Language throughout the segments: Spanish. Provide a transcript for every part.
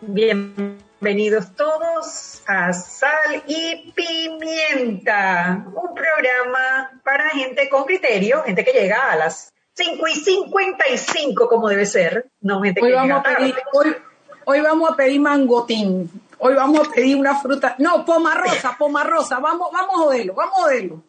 Bienvenidos todos a Sal y Pimienta, un programa para gente con criterio, gente que llega a las 5 y 55 como debe ser, no gente hoy que vamos llega a pedir, hoy, hoy vamos a pedir mangotín, hoy vamos a pedir una fruta, no, poma rosa, poma rosa, vamos, vamos a joderlo, vamos a joderlo.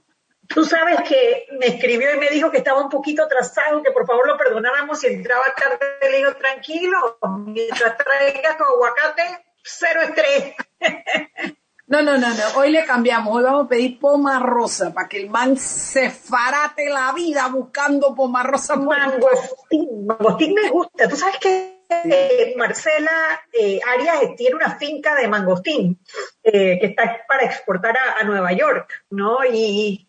Tú sabes que me escribió y me dijo que estaba un poquito atrasado, que por favor lo perdonáramos si entraba tarde. Le digo, tranquilo, mientras traigas tu aguacate, cero estrés. No, no, no, no. Hoy le cambiamos. Hoy vamos a pedir poma rosa para que el man se farate la vida buscando poma rosa. Mangostín. Mangostín me gusta. Tú sabes que eh, Marcela eh, Arias tiene una finca de mangostín eh, que está para exportar a, a Nueva York, ¿no? Y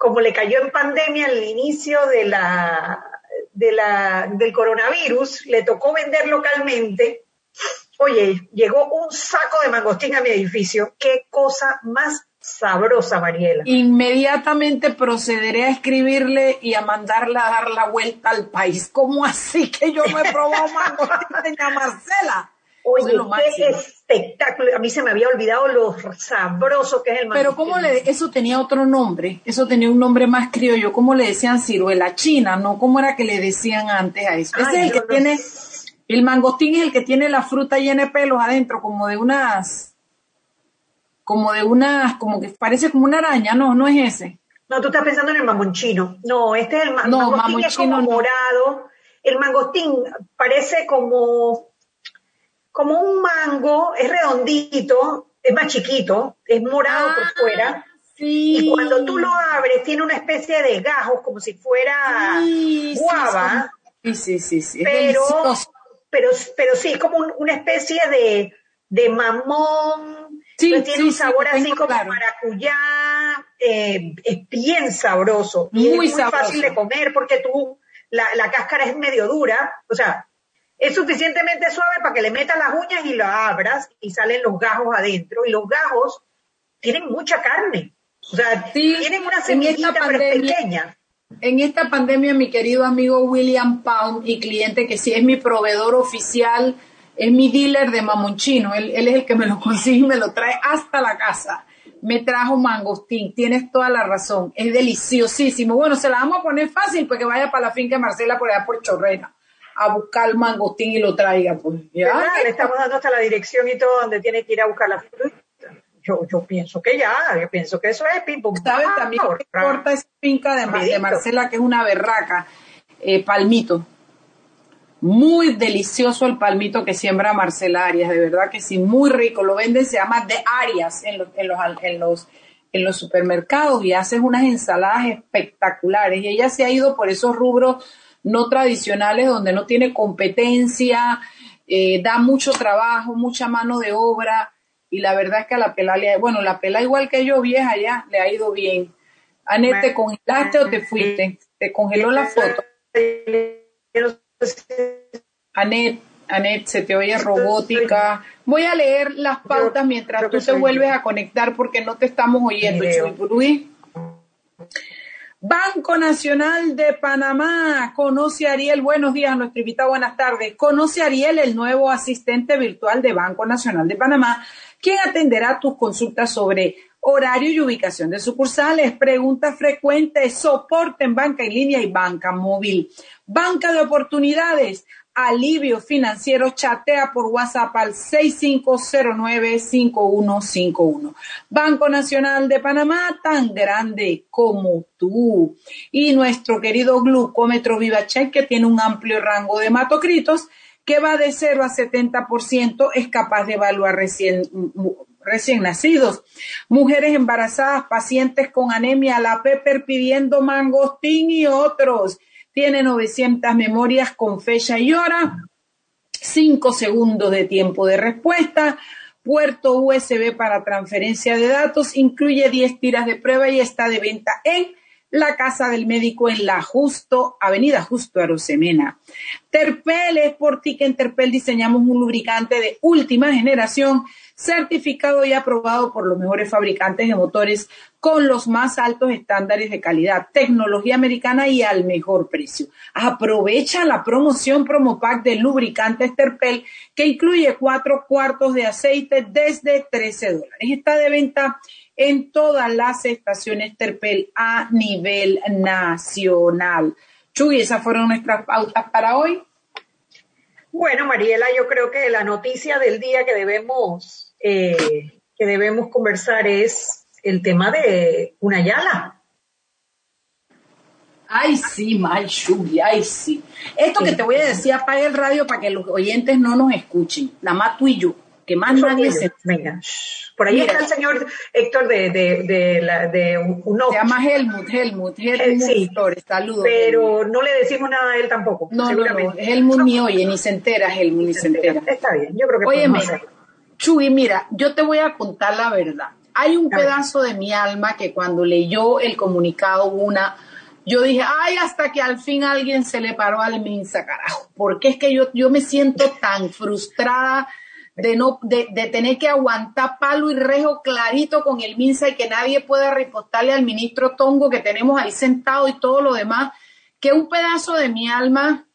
como le cayó en pandemia al inicio de la, de la, del coronavirus, le tocó vender localmente. Oye, llegó un saco de mangostín a mi edificio. Qué cosa más sabrosa, Mariela. Inmediatamente procederé a escribirle y a mandarla a dar la vuelta al país. ¿Cómo así que yo me he probado mangostín de Marcela? Oye, qué espectáculo. A mí se me había olvidado lo sabroso que es el mangostín. Pero cómo le, eso tenía otro nombre, eso tenía un nombre más criollo, ¿cómo le decían ciruela china? ¿No? ¿Cómo era que le decían antes a eso? Ese es el que tiene, el mangostín es el que tiene la fruta llena de pelos adentro, como de unas, como de unas, como que parece como una araña, no, no es ese. No, tú estás pensando en el mamonchino. No, este es el ma no, mangostín, es como no. morado. El mangostín parece como como un mango, es redondito, es más chiquito, es morado ah, por fuera. Sí. Y cuando tú lo abres, tiene una especie de gajos, como si fuera sí, guava. Sí, sí, sí, sí. Pero, pero, pero sí, como un, una especie de, de mamón. Sí, tiene un sabor sí, así como claro. maracuyá. Eh, es bien sabroso. Y Muy es muy sabroso. fácil de comer porque tú, la, la cáscara es medio dura. O sea, es suficientemente suave para que le metas las uñas y la abras y salen los gajos adentro. Y los gajos tienen mucha carne. O sea, Sí, tienen una semillita pero pequeña. En esta pandemia, mi querido amigo William Pound y cliente que sí es mi proveedor oficial, es mi dealer de mamonchino, él, él es el que me lo consigue y me lo trae hasta la casa. Me trajo mangostín, tienes toda la razón, es deliciosísimo. Bueno, se la vamos a poner fácil porque vaya para la finca de Marcela por allá por Chorrera a buscar el mangostín y lo traiga. Pues, ¿ya? ¿Verdad? Le estamos dando hasta la dirección y todo donde tiene que ir a buscar la fruta. Yo, yo pienso que ya, yo pienso que eso es pum ¿Sabes también que corta esa finca de. Marcela, que es una berraca? Eh, palmito. Muy delicioso el palmito que siembra Marcela Arias, de verdad que sí, muy rico. Lo venden, se llama de Arias en los, en los, en los, en los supermercados y haces unas ensaladas espectaculares. Y ella se ha ido por esos rubros no tradicionales donde no tiene competencia, eh, da mucho trabajo, mucha mano de obra y la verdad es que a la pela le ha- bueno, la pela igual que yo, vieja ya, le ha ido bien. Anet, ¿te congelaste o te fuiste? ¿Te congeló la foto? Anet, Anet, se te oye robótica. Voy a leer las pautas mientras tú te vuelves a conectar porque no te estamos oyendo, Video. Banco Nacional de Panamá. Conoce a Ariel. Buenos días, nuestro invitado. Buenas tardes. Conoce a Ariel, el nuevo asistente virtual de Banco Nacional de Panamá, quien atenderá tus consultas sobre horario y ubicación de sucursales, preguntas frecuentes, soporte en banca en línea y banca móvil. Banca de oportunidades, alivio financiero, chatea por WhatsApp al 6509-5151. Banco Nacional de Panamá, tan grande como tú. Y nuestro querido glucómetro VivaCheck, que tiene un amplio rango de hematocritos, que va de 0 a 70%, es capaz de evaluar recién recién nacidos, mujeres embarazadas, pacientes con anemia, la Pepper pidiendo mangostín y otros. Tiene 900 memorias con fecha y hora, 5 segundos de tiempo de respuesta, puerto USB para transferencia de datos, incluye 10 tiras de prueba y está de venta en la Casa del Médico en la Justo, Avenida Justo Arosemena. Terpel es por ti que en Terpel diseñamos un lubricante de última generación certificado y aprobado por los mejores fabricantes de motores con los más altos estándares de calidad, tecnología americana y al mejor precio. Aprovecha la promoción promo pack de lubricantes Terpel que incluye cuatro cuartos de aceite desde 13 dólares. Está de venta en todas las estaciones Terpel a nivel nacional. Chuy, esas fueron nuestras pautas para hoy. Bueno, Mariela, yo creo que la noticia del día que debemos, eh, que debemos conversar es el tema de una yala. Ay, sí, May ay, sí. Esto que te voy a decir, apaga el radio para que los oyentes no nos escuchen, nada más tú y yo, que más nadie se... Venga, por ahí está el señor Héctor de, de, de, la, de Se llama Helmut, Helmut, Helmut sí, saludos. Pero no le decimos nada a él tampoco. No, no, no, Helmut ni oye, ni se entera, Helmut ni se entera. Está bien, yo creo que Óyeme, Chuy, mira, yo te voy a contar la verdad. Hay un pedazo de mi alma que cuando leyó el comunicado una, yo dije, ay, hasta que al fin alguien se le paró al Minsa, carajo, porque es que yo, yo me siento tan frustrada de no de, de, tener que aguantar palo y rejo clarito con el Minsa y que nadie pueda repostarle al ministro Tongo que tenemos ahí sentado y todo lo demás, que un pedazo de mi alma...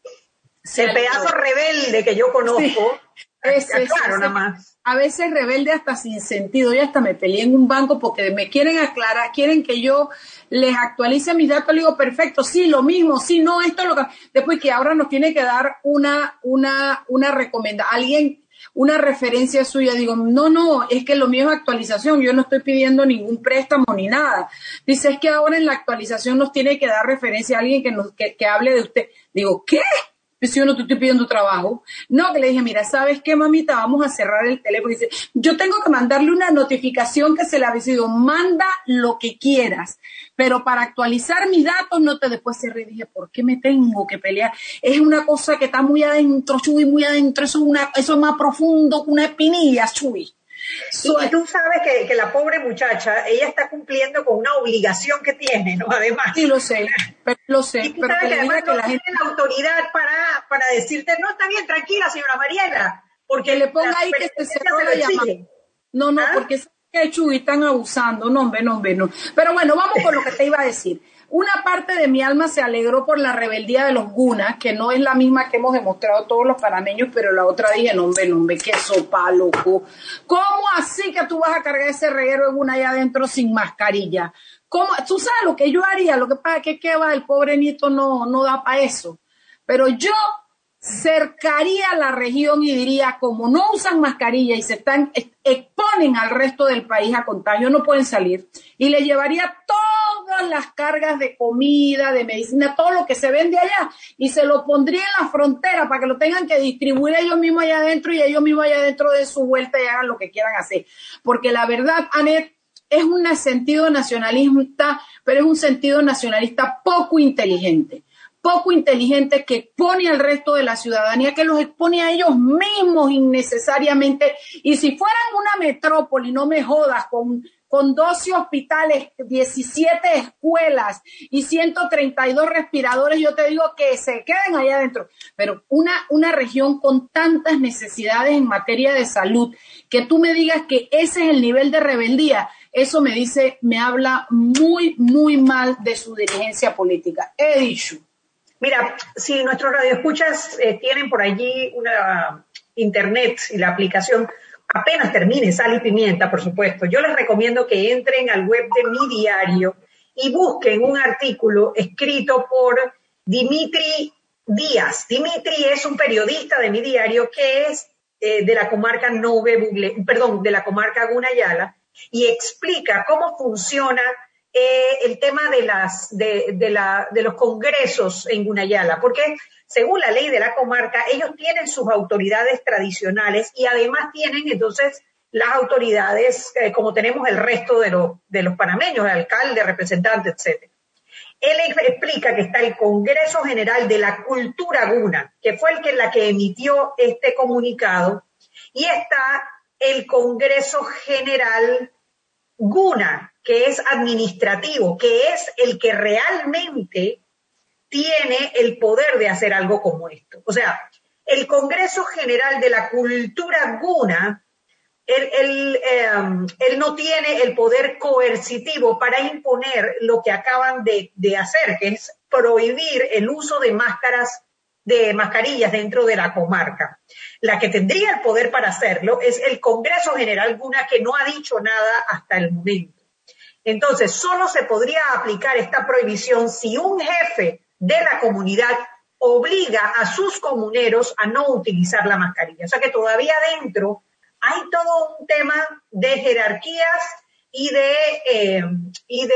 El pedazo rebelde que yo conozco. ese, claro, nada más. A veces rebelde hasta sin sentido. Yo hasta me peleé en un banco porque me quieren aclarar, quieren que yo les actualice mis datos. Le digo, perfecto, sí, lo mismo, sí, no, esto es lo que. Después que ahora nos tiene que dar una, una, una recomendación. Alguien una referencia suya, digo, no, no, es que lo mío es actualización, yo no estoy pidiendo ningún préstamo ni nada. Dice, es que ahora en la actualización nos tiene que dar referencia a alguien que, nos, que, que hable de usted. Digo, ¿qué? Si yo no te estoy pidiendo trabajo. No, que le dije, mira, ¿sabes qué, mamita? Vamos a cerrar el teléfono. dice, yo tengo que mandarle una notificación que se le ha sido, manda lo que quieras, pero para actualizar mis datos no te después se dije, ¿por qué me tengo que pelear? Es una cosa que está muy adentro, Chuy, muy adentro, eso es, una, eso es más profundo que una espinilla, Chuy y tú sabes que, la pobre muchacha, ella está cumpliendo con una obligación que tiene, ¿no? Además. Sí, lo sé, pero, lo sé. Y tú sabes que, además no tiene la autoridad para, para decirte, no, está bien, tranquila, señora Mariela. Porque le ponga ahí que se cerró la llamada. No, no, ¿Ah? porque que Chuy están abusando, no, hombre, no, hombre, no. Pero bueno, vamos con lo que te iba a decir. Una parte de mi alma se alegró por la rebeldía de los gunas, que no es la misma que hemos demostrado todos los panameños, pero la otra dije, no, hombre, no, hombre, qué sopa, loco. ¿Cómo así que tú vas a cargar ese reguero de guna allá adentro sin mascarilla? ¿Cómo? Tú sabes lo que yo haría, lo que pasa es que va, el pobre nieto no, no da para eso. Pero yo cercaría la región y diría, como no usan mascarilla y se están exponen al resto del país a contagio, no pueden salir, y le llevaría todas las cargas de comida, de medicina, todo lo que se vende allá, y se lo pondría en la frontera para que lo tengan que distribuir ellos mismos allá adentro y ellos mismos allá adentro de su vuelta y hagan lo que quieran hacer. Porque la verdad, Anet, es un sentido nacionalista, pero es un sentido nacionalista poco inteligente poco inteligente que pone al resto de la ciudadanía, que los expone a ellos mismos innecesariamente. Y si fueran una metrópoli, no me jodas, con, con 12 hospitales, 17 escuelas y 132 respiradores, yo te digo que se queden allá adentro. Pero una, una región con tantas necesidades en materia de salud, que tú me digas que ese es el nivel de rebeldía, eso me dice, me habla muy, muy mal de su dirigencia política. He dicho. Mira, si nuestros radioescuchas eh, tienen por allí una internet y la aplicación, apenas termine Sal y Pimienta, por supuesto, yo les recomiendo que entren al web de mi diario y busquen un artículo escrito por Dimitri Díaz. Dimitri es un periodista de mi diario que es eh, de la comarca Nove Bugle, perdón, de la comarca Gunayala y explica cómo funciona eh, el tema de, de los congresos en Gunayala, porque según la ley de la comarca, ellos tienen sus autoridades tradicionales y además tienen entonces las autoridades, eh, como tenemos el resto de, los de los panameños, alcalde, representante, etc. Él explica que está el Congreso General de la Cultura Guna, que fue el que la que emitió este comunicado, y está el Congreso General Guna, que es administrativo, que es el que realmente tiene el poder de hacer algo como esto. O sea, el Congreso General de la Cultura Guna, él, em, no tiene el poder coercitivo para imponer lo que acaban de, de hacer, que es prohibir el uso de máscaras de mascarillas dentro de la comarca. La que tendría el poder para hacerlo es el Congreso General Guna, que no ha dicho nada hasta el momento. Entonces, solo se podría aplicar esta prohibición si un jefe de la comunidad obliga a sus comuneros a no utilizar la mascarilla. O sea que todavía dentro hay todo un tema de jerarquías y de, eh, y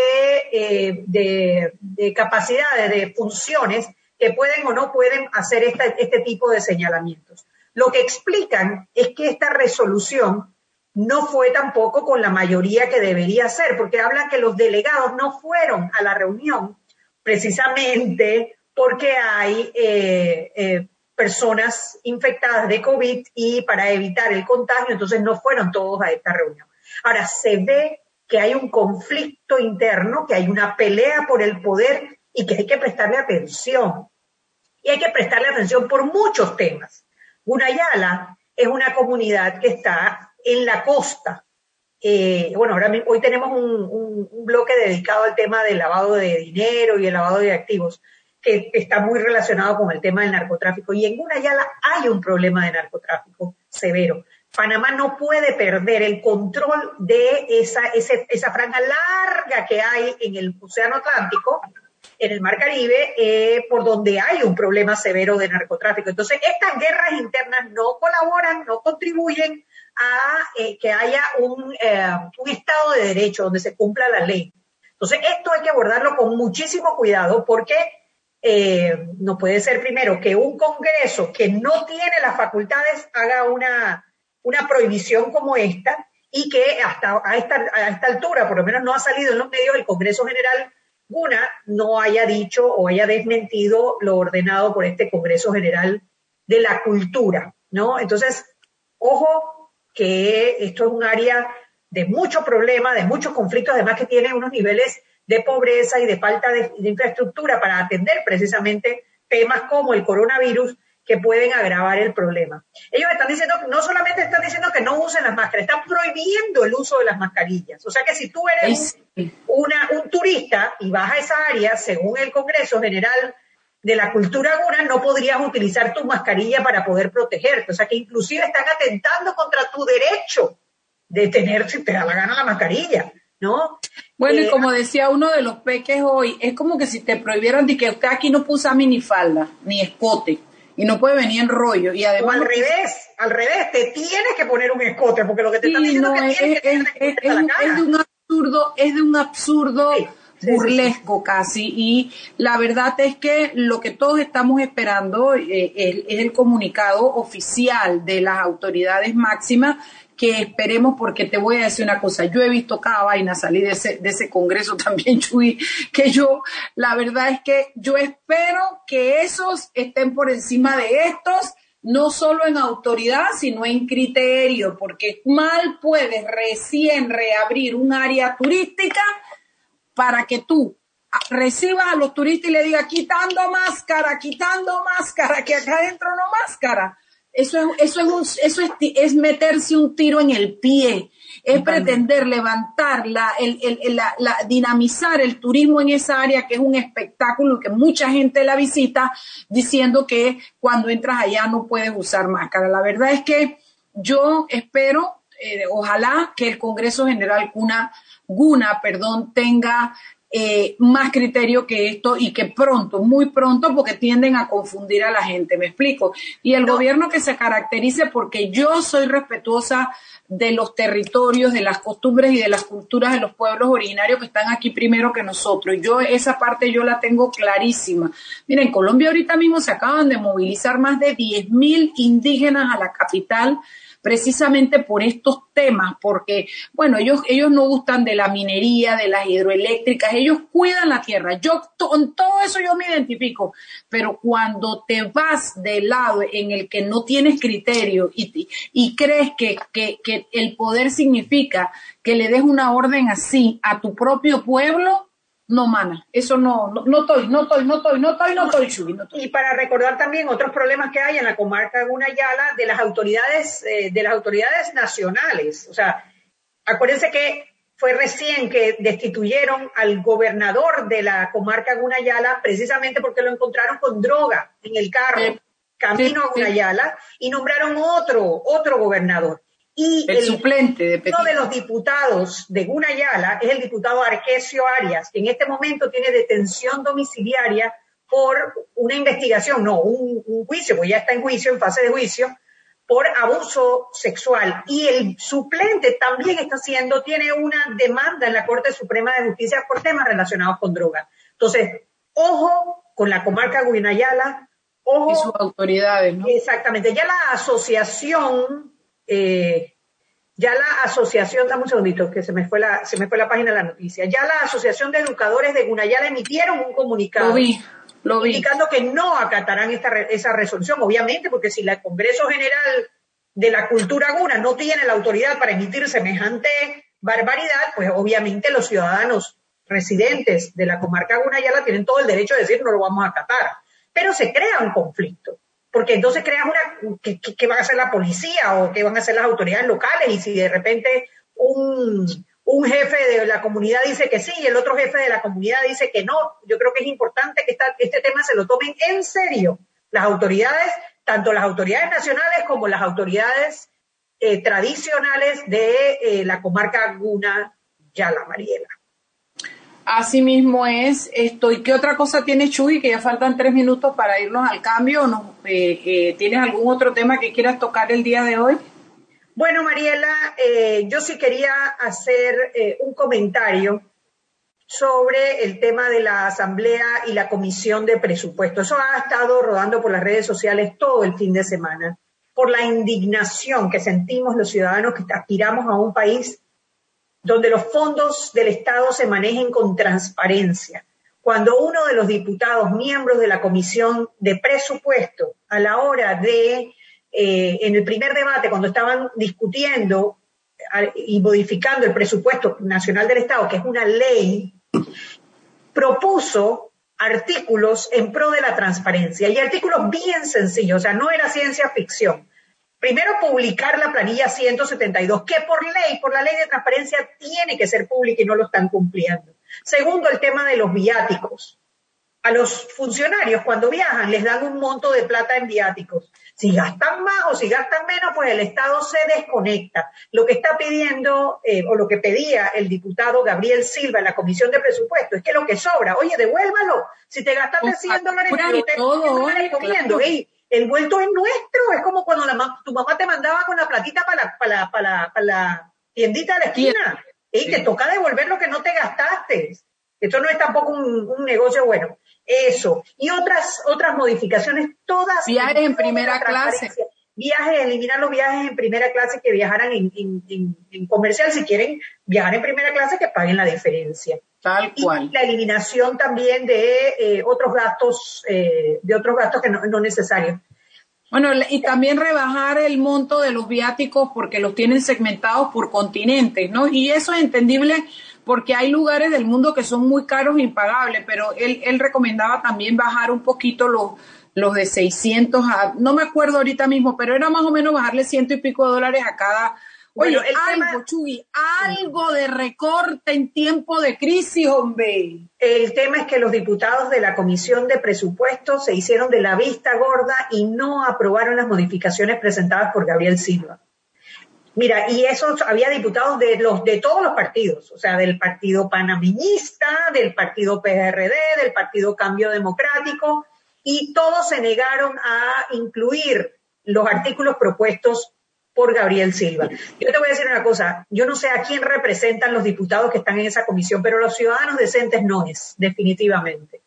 eh, de, de, capacidades, de funciones que pueden o no pueden hacer este tipo de señalamientos. Lo que explican es que esta resolución no fue tampoco con la mayoría que debería ser, porque hablan que los delegados no fueron a la reunión precisamente porque hay eh, eh, personas infectadas de COVID y para evitar el contagio, entonces no fueron todos a esta reunión. Ahora, se ve que hay un conflicto interno, que hay una pelea por el poder y que hay que prestarle atención. Y hay que prestarle atención por muchos temas. Gunayala es una comunidad que está en la costa. Eh, bueno, ahora hoy tenemos un, bloque dedicado al tema del lavado de dinero y el lavado de activos, que está muy relacionado con el tema del narcotráfico. Y en Gunayala hay un problema de narcotráfico severo. Panamá no puede perder el control de esa, esa franja larga que hay en el Océano Atlántico, en el Mar Caribe, eh, por donde hay un problema severo de narcotráfico. Entonces, estas guerras internas no colaboran, no contribuyen a eh, que haya un, eh, un Estado de Derecho donde se cumpla la ley. Entonces, esto hay que abordarlo con muchísimo cuidado porque eh, no puede ser primero que un Congreso que no tiene las facultades haga una, una prohibición como esta y que hasta a esta, a esta altura, por lo menos no ha salido en los medios, el Congreso General Guna no haya dicho o haya desmentido lo ordenado por este Congreso General de la Cultura, ¿no? Entonces, ojo que esto es un área de mucho problema, de muchos conflictos, además que tiene unos niveles de pobreza y de falta de, infraestructura para atender precisamente temas como el coronavirus que pueden agravar el problema. Ellos están diciendo, no solamente están diciendo que no usen las máscaras, están prohibiendo el uso de las mascarillas. O sea que si tú eres una, un turista y vas a esa área, según el Congreso General de la cultura guna no podrías utilizar tu mascarilla para poder protegerte. O sea que inclusive están atentando contra tu derecho de tener, si te da la gana, la mascarilla, ¿no? Bueno, y eh, como decía uno de los peques hoy, es como que si te prohibieran de que usted aquí no puso minifalda, ni escote, y no puede venir en rollo, y además... al revés, al revés, te tienes que poner un escote, porque lo que te están diciendo es que tienes que, es, de un absurdo, es de un absurdo burlesco casi. Y la verdad es que lo que todos estamos esperando eh, es, el comunicado oficial de las autoridades máximas que esperemos porque te voy a decir una cosa, yo he visto cada vaina salir de ese, de ese congreso también, Chuy, que yo, la verdad es que yo espero que esos estén por encima de estos, no solo en autoridad, sino en criterio, porque mal puedes recién reabrir un área turística para que tú recibas a los turistas y le digas quitando máscara, quitando máscara, que acá adentro no máscara. Eso es, eso es, un, eso es, es meterse un tiro en el pie, es pretender levantar, la, el, el, la, la, dinamizar el turismo en esa área que es un espectáculo que mucha gente la visita diciendo que cuando entras allá no puedes usar máscara. La verdad es que yo espero eh, ojalá que el Congreso General Guna, Guna perdón, tenga eh, más criterio que esto y que pronto, muy pronto, porque tienden a confundir a la gente, me explico. Y el gobierno que se caracterice porque yo soy respetuosa de los territorios, de las costumbres y de las culturas de los pueblos originarios que están aquí primero que nosotros. Yo esa parte yo la tengo clarísima. Mira, en Colombia ahorita mismo se acaban de movilizar más de 10.000 indígenas a la capital precisamente por estos temas, porque, bueno, ellos, ellos no gustan de la minería, de las hidroeléctricas, ellos cuidan la tierra. Yo, con todo eso yo me identifico, pero cuando te vas del lado en el que no tienes criterio y, y crees que, que, que el poder significa que le des una orden así a tu propio pueblo, no, mana, eso no, no, no estoy, no estoy, no estoy, no estoy, no estoy, no Y para recordar también otros problemas que hay en la comarca de Gunayala de las autoridades, eh, de las autoridades nacionales. O sea, acuérdense que fue recién que destituyeron al gobernador de la comarca Gunayala precisamente porque lo encontraron con droga en el carro, camino a Gunayala, y nombraron otro, otro gobernador. Y el, suplente de Uno de los diputados de Gunayala es el diputado Arquesio Arias, que en este momento tiene detención domiciliaria por una investigación, no, un, juicio, pues ya está en juicio, en fase de juicio, por abuso sexual. Y el suplente también está haciendo, tiene una demanda en la Corte Suprema de Justicia por temas relacionados con drogas. Entonces, ojo con la comarca Gunayala, ojo. Y sus autoridades, ¿no? Exactamente. Ya la asociación eh, ya la asociación, dame un segundito, que se me fue la, se me fue la página de la noticia, ya la Asociación de Educadores de Gunayala emitieron un comunicado. Indicando que no acatarán esta, esa resolución, obviamente, porque si el Congreso General de la Cultura Guna no tiene la autoridad para emitir semejante barbaridad, pues obviamente los ciudadanos residentes de la comarca Gunayala tienen todo el derecho de decir no lo vamos a acatar. Pero se crea un conflicto porque entonces creas una, ¿qué, va a hacer la policía o qué van a hacer las autoridades locales? Y si de repente un, un jefe de la comunidad dice que sí y el otro jefe de la comunidad dice que no, yo creo que es importante que este tema se lo tomen en serio las autoridades, tanto las autoridades nacionales como las autoridades eh, tradicionales de eh, la comarca Guna, Yala, Mariela. Así mismo es esto. ¿Y qué otra cosa tiene Chuy? Que ya faltan tres minutos para irnos al cambio. ¿No? Eh, eh, ¿Tienes algún otro tema que quieras tocar el día de hoy? Bueno, Mariela, eh, yo sí quería hacer un comentario sobre el tema de la Asamblea y la Comisión de Presupuesto. Eso ha estado rodando por las redes sociales todo el fin de semana, por la indignación que sentimos los ciudadanos que aspiramos a un país donde los fondos del Estado se manejen con transparencia. Cuando uno de los diputados, miembros de la Comisión de Presupuesto, a la hora de, eh, en el primer debate, cuando estaban discutiendo y modificando el presupuesto nacional del Estado, que es una ley, propuso artículos en pro de la transparencia y artículos bien sencillos, o sea, no era ciencia ficción. Primero, publicar la planilla 172, que por ley, por la ley de transparencia, tiene que ser pública y no lo están cumpliendo. Segundo, el tema de los viáticos. A los funcionarios, cuando viajan, les dan un monto de plata en viáticos. Si gastan más o si gastan menos, pues el Estado se desconecta. Lo que está pidiendo, eh, o lo que pedía el diputado Gabriel Silva en la Comisión de Presupuesto, es que lo que sobra, oye, devuélvalo. Si te gastaste 100 dólares, te, todo, el vuelto es nuestro, es como cuando tu mamá te mandaba con la platita para la, para la, tiendita de la esquina y te toca devolver lo que no te gastaste. Esto no es tampoco un, negocio bueno. Eso. Y otras, otras modificaciones, todas. Viajes en primera clase. Viajes, eliminar los viajes en primera clase que viajaran en, en comercial. Si quieren viajar en primera clase, que paguen la diferencia. Tal cual. Y la eliminación también de eh, otros gastos, eh, de otros gastos que no, no necesarios. Bueno, y también rebajar el monto de los viáticos porque los tienen segmentados por continentes, ¿no? Y eso es entendible porque hay lugares del mundo que son muy caros e impagables, pero él, él recomendaba también bajar un poquito los, los de 600 a, no me acuerdo ahorita mismo, pero era más o menos bajarle ciento y pico de dólares a cada Oye, el algo, algo de recorte en tiempo de crisis, hombre. El tema es que los diputados de la Comisión de Presupuestos se hicieron de la vista gorda y no aprobaron las modificaciones presentadas por Gabriel Silva. Mira, y eso había diputados de los de todos los partidos, o sea, del partido panameñista, del partido PRD, del partido Cambio Democrático, y todos se negaron a incluir los artículos propuestos por Gabriel Silva. Yo te voy a decir una cosa, yo no sé a quién representan los diputados que están en esa comisión, pero los ciudadanos decentes no es, definitivamente.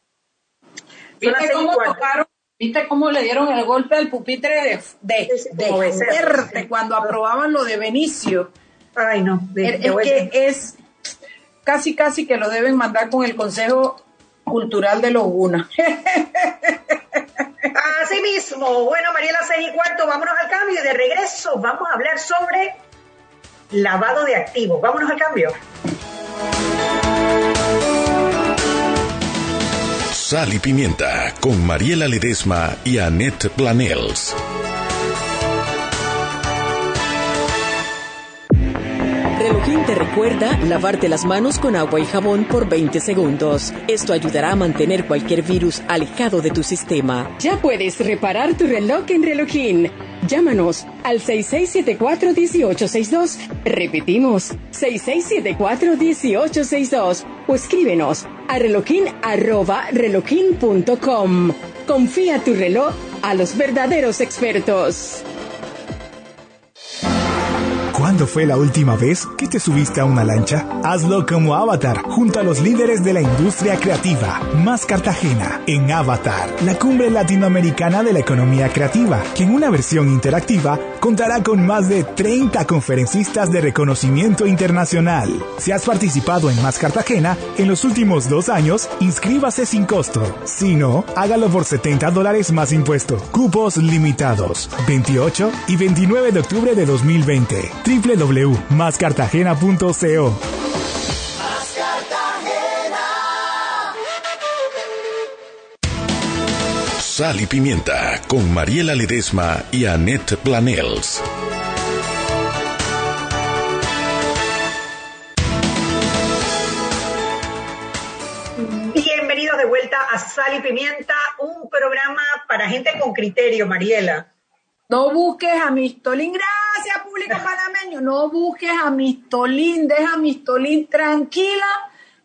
¿Viste cómo, tocaron, ¿Viste cómo le dieron el golpe al pupitre de, de, cuando aprobaban lo de Benicio? Ay, no. es que es casi, casi que lo deben mandar con el Consejo Cultural de los Guna. Así mismo. Bueno, Mariela, seis y cuarto, vámonos al cambio y de regreso vamos a hablar sobre lavado de activos. Vámonos al cambio. Sal y Pimienta con Mariela Ledesma y Annette Planels. Relojín te recuerda lavarte las manos con agua y jabón por 20 segundos. Esto ayudará a mantener cualquier virus alejado de tu sistema. Ya puedes reparar tu reloj en Relojín. Llámanos al 6674-1862. Repetimos, 6674-1862. O escríbenos a relojin.com. Confía tu reloj a los verdaderos expertos. ¿Cuándo fue la última vez que te subiste a una lancha? Hazlo como Avatar, junto a los líderes de la industria creativa, más Cartagena, en Avatar, la cumbre latinoamericana de la economía creativa, que en una versión interactiva contará con más de 30 conferencistas de reconocimiento internacional. Si has participado en Más Cartagena en los últimos dos años, inscríbase sin costo. Si no, hágalo por 70 dólares más impuesto. Cupos limitados. 28 y 29 de octubre de 2020 www.mascartagena.co. Sal y Pimienta con Mariela Ledesma y Annette Planels. Bienvenidos de vuelta a Sal y Pimienta, un programa para gente con criterio, Mariela. No busques a Mistolín, gracias público panameño, no busques a Mistolín, deja a Mistolín tranquila,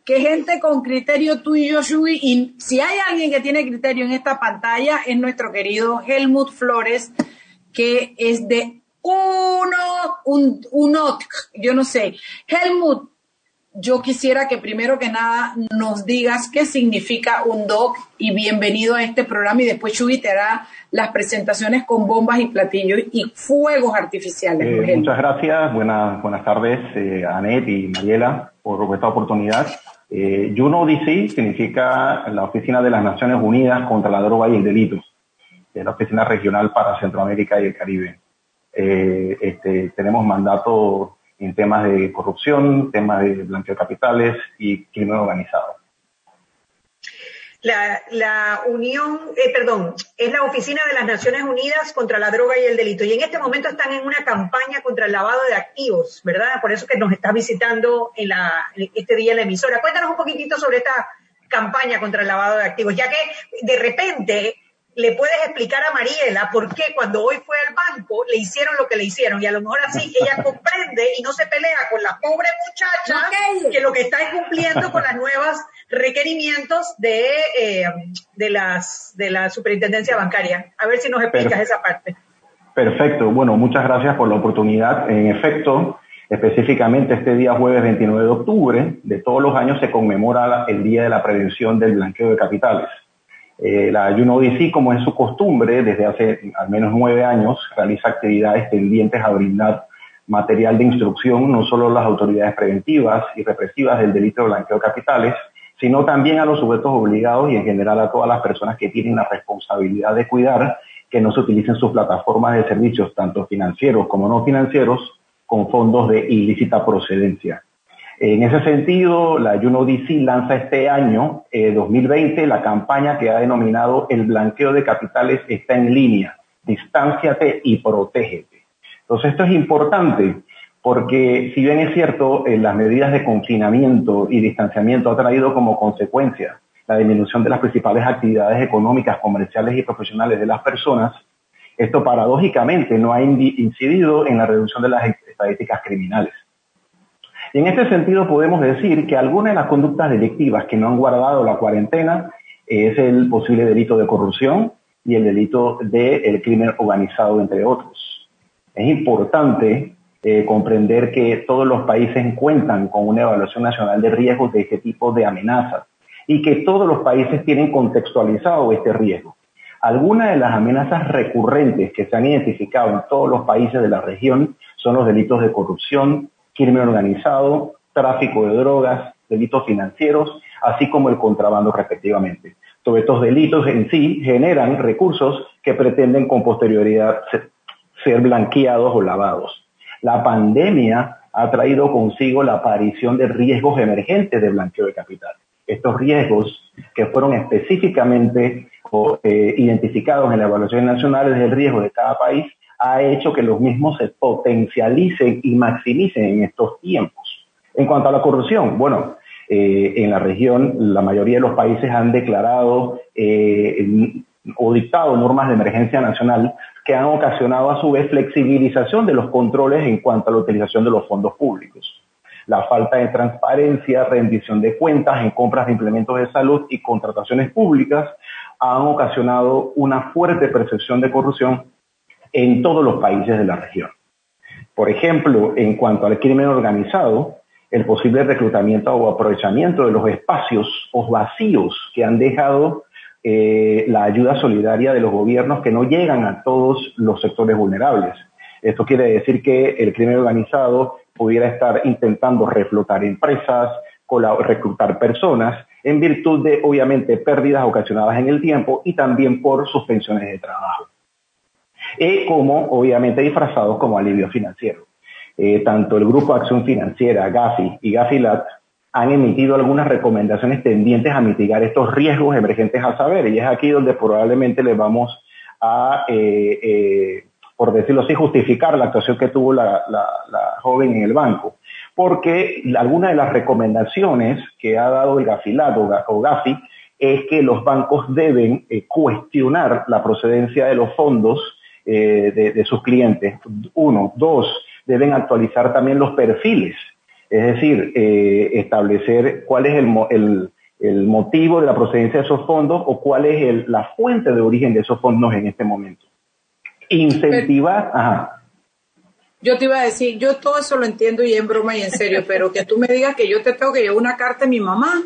que gente con criterio tú y yo, y si hay alguien que tiene criterio en esta pantalla es nuestro querido Helmut Flores, que es de uno, un, un, yo no sé. Helmut, yo quisiera que primero que nada nos digas qué significa un DOC y bienvenido a este programa y después Chuy te hará las presentaciones con bombas y platillos y fuegos artificiales. Eh, muchas gracias, buenas, buenas tardes eh, Anet y Mariela por esta oportunidad. Eh, DC significa la Oficina de las Naciones Unidas contra la Droga y el Delito, es la Oficina Regional para Centroamérica y el Caribe. Eh, este, tenemos mandato en temas de corrupción, temas de blanqueo de capitales y crimen organizado. La, la Unión, eh, perdón, es la Oficina de las Naciones Unidas contra la Droga y el Delito. Y en este momento están en una campaña contra el lavado de activos, ¿verdad? Por eso que nos está visitando en la, este día en la emisora. Cuéntanos un poquitito sobre esta campaña contra el lavado de activos, ya que de repente le puedes explicar a Mariela por qué cuando hoy fue al banco le hicieron lo que le hicieron y a lo mejor así ella comprende y no se pelea con la pobre muchacha que lo que está es cumpliendo con las nuevas requerimientos de, eh, de, las, de la superintendencia bancaria. A ver si nos explicas esa parte. Perfecto. Bueno, muchas gracias por la oportunidad. En efecto, específicamente este día jueves 29 de octubre de todos los años se conmemora el Día de la Prevención del Blanqueo de Capitales. Eh, la UNODC, como es su costumbre, desde hace al menos nueve años, realiza actividades tendientes a brindar material de instrucción no solo a las autoridades preventivas y represivas del delito de blanqueo de capitales, sino también a los sujetos obligados y en general a todas las personas que tienen la responsabilidad de cuidar que no se utilicen sus plataformas de servicios, tanto financieros como no financieros, con fondos de ilícita procedencia. En ese sentido, la UNODC lanza este año, 2020, eh, la campaña que ha denominado El blanqueo de capitales está en línea, distánciate y protégete. Entonces, esto es importante porque si bien es cierto, eh, las medidas de confinamiento y distanciamiento han traído como consecuencia la disminución de las principales actividades económicas, comerciales y profesionales de las personas, esto paradójicamente no ha incidido en la reducción de las estadísticas criminales. En este sentido podemos decir que algunas de las conductas delictivas que no han guardado la cuarentena es el posible delito de corrupción y el delito del crimen organizado, entre otros. Es importante eh, comprender que todos los países cuentan con una evaluación nacional de riesgos de este tipo de amenazas y que todos los países tienen contextualizado este riesgo. Algunas de las amenazas recurrentes que se han identificado en todos los países de la región son los delitos de corrupción, crimen organizado, tráfico de drogas, delitos financieros, así como el contrabando respectivamente. Todos estos delitos en sí generan recursos que pretenden con posterioridad ser blanqueados o lavados. La pandemia ha traído consigo la aparición de riesgos emergentes de blanqueo de capital. Estos riesgos que fueron específicamente eh, identificados en las evaluaciones nacionales del riesgo de cada país ha hecho que los mismos se potencialicen y maximicen en estos tiempos. En cuanto a la corrupción, bueno, eh, en la región la mayoría de los países han declarado eh, o dictado normas de emergencia nacional que han ocasionado a su vez flexibilización de los controles en cuanto a la utilización de los fondos públicos. La falta de transparencia, rendición de cuentas en compras de implementos de salud y contrataciones públicas han ocasionado una fuerte percepción de corrupción en todos los países de la región. Por ejemplo, en cuanto al crimen organizado, el posible reclutamiento o aprovechamiento de los espacios o vacíos que han dejado eh, la ayuda solidaria de los gobiernos que no llegan a todos los sectores vulnerables. Esto quiere decir que el crimen organizado pudiera estar intentando reflotar empresas, reclutar personas, en virtud de, obviamente, pérdidas ocasionadas en el tiempo y también por suspensiones de trabajo y como obviamente disfrazados como alivio financiero. Eh, tanto el Grupo Acción Financiera, GAFI y GAFILAT han emitido algunas recomendaciones tendientes a mitigar estos riesgos emergentes a saber, y es aquí donde probablemente le vamos a, eh, eh, por decirlo así, justificar la actuación que tuvo la, joven en el banco, porque algunas de las recomendaciones que ha dado el GAFILAT o, GAFI es que los bancos deben cuestionar la procedencia de los fondos eh, de, sus clientes. Uno. Dos, deben actualizar también los perfiles, es decir, eh, establecer cuál es el, el, motivo de la procedencia de esos fondos o cuál es la fuente de origen de esos fondos en este momento. Incentivar, ajá. Yo te iba a decir, yo todo eso lo entiendo y en broma y en serio, pero que tú me digas que yo te tengo que llevar una carta a mi mamá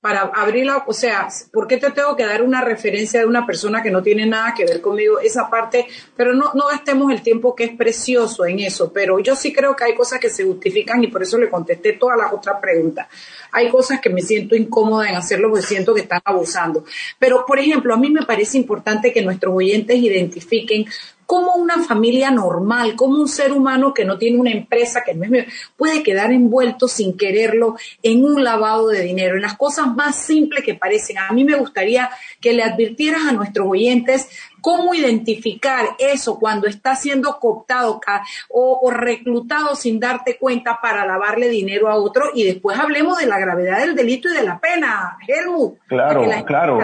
para abrirla, o sea, ¿por qué te tengo que dar una referencia de una persona que no tiene nada que ver conmigo? Esa parte, pero no, no gastemos el tiempo que es precioso en eso, pero yo sí creo que hay cosas que se justifican y por eso le contesté todas las otras preguntas. Hay cosas que me siento incómoda en hacerlo porque siento que están abusando. Pero, por ejemplo, a mí me parece importante que nuestros oyentes identifiquen cómo una familia normal, como un ser humano que no tiene una empresa, que no es, puede quedar envuelto sin quererlo en un lavado de dinero, en las cosas más simples que parecen. A mí me gustaría que le advirtieras a nuestros oyentes cómo identificar eso cuando está siendo cooptado o, reclutado sin darte cuenta para lavarle dinero a otro y después hablemos de la gravedad del delito y de la pena, Helmut. Claro, claro.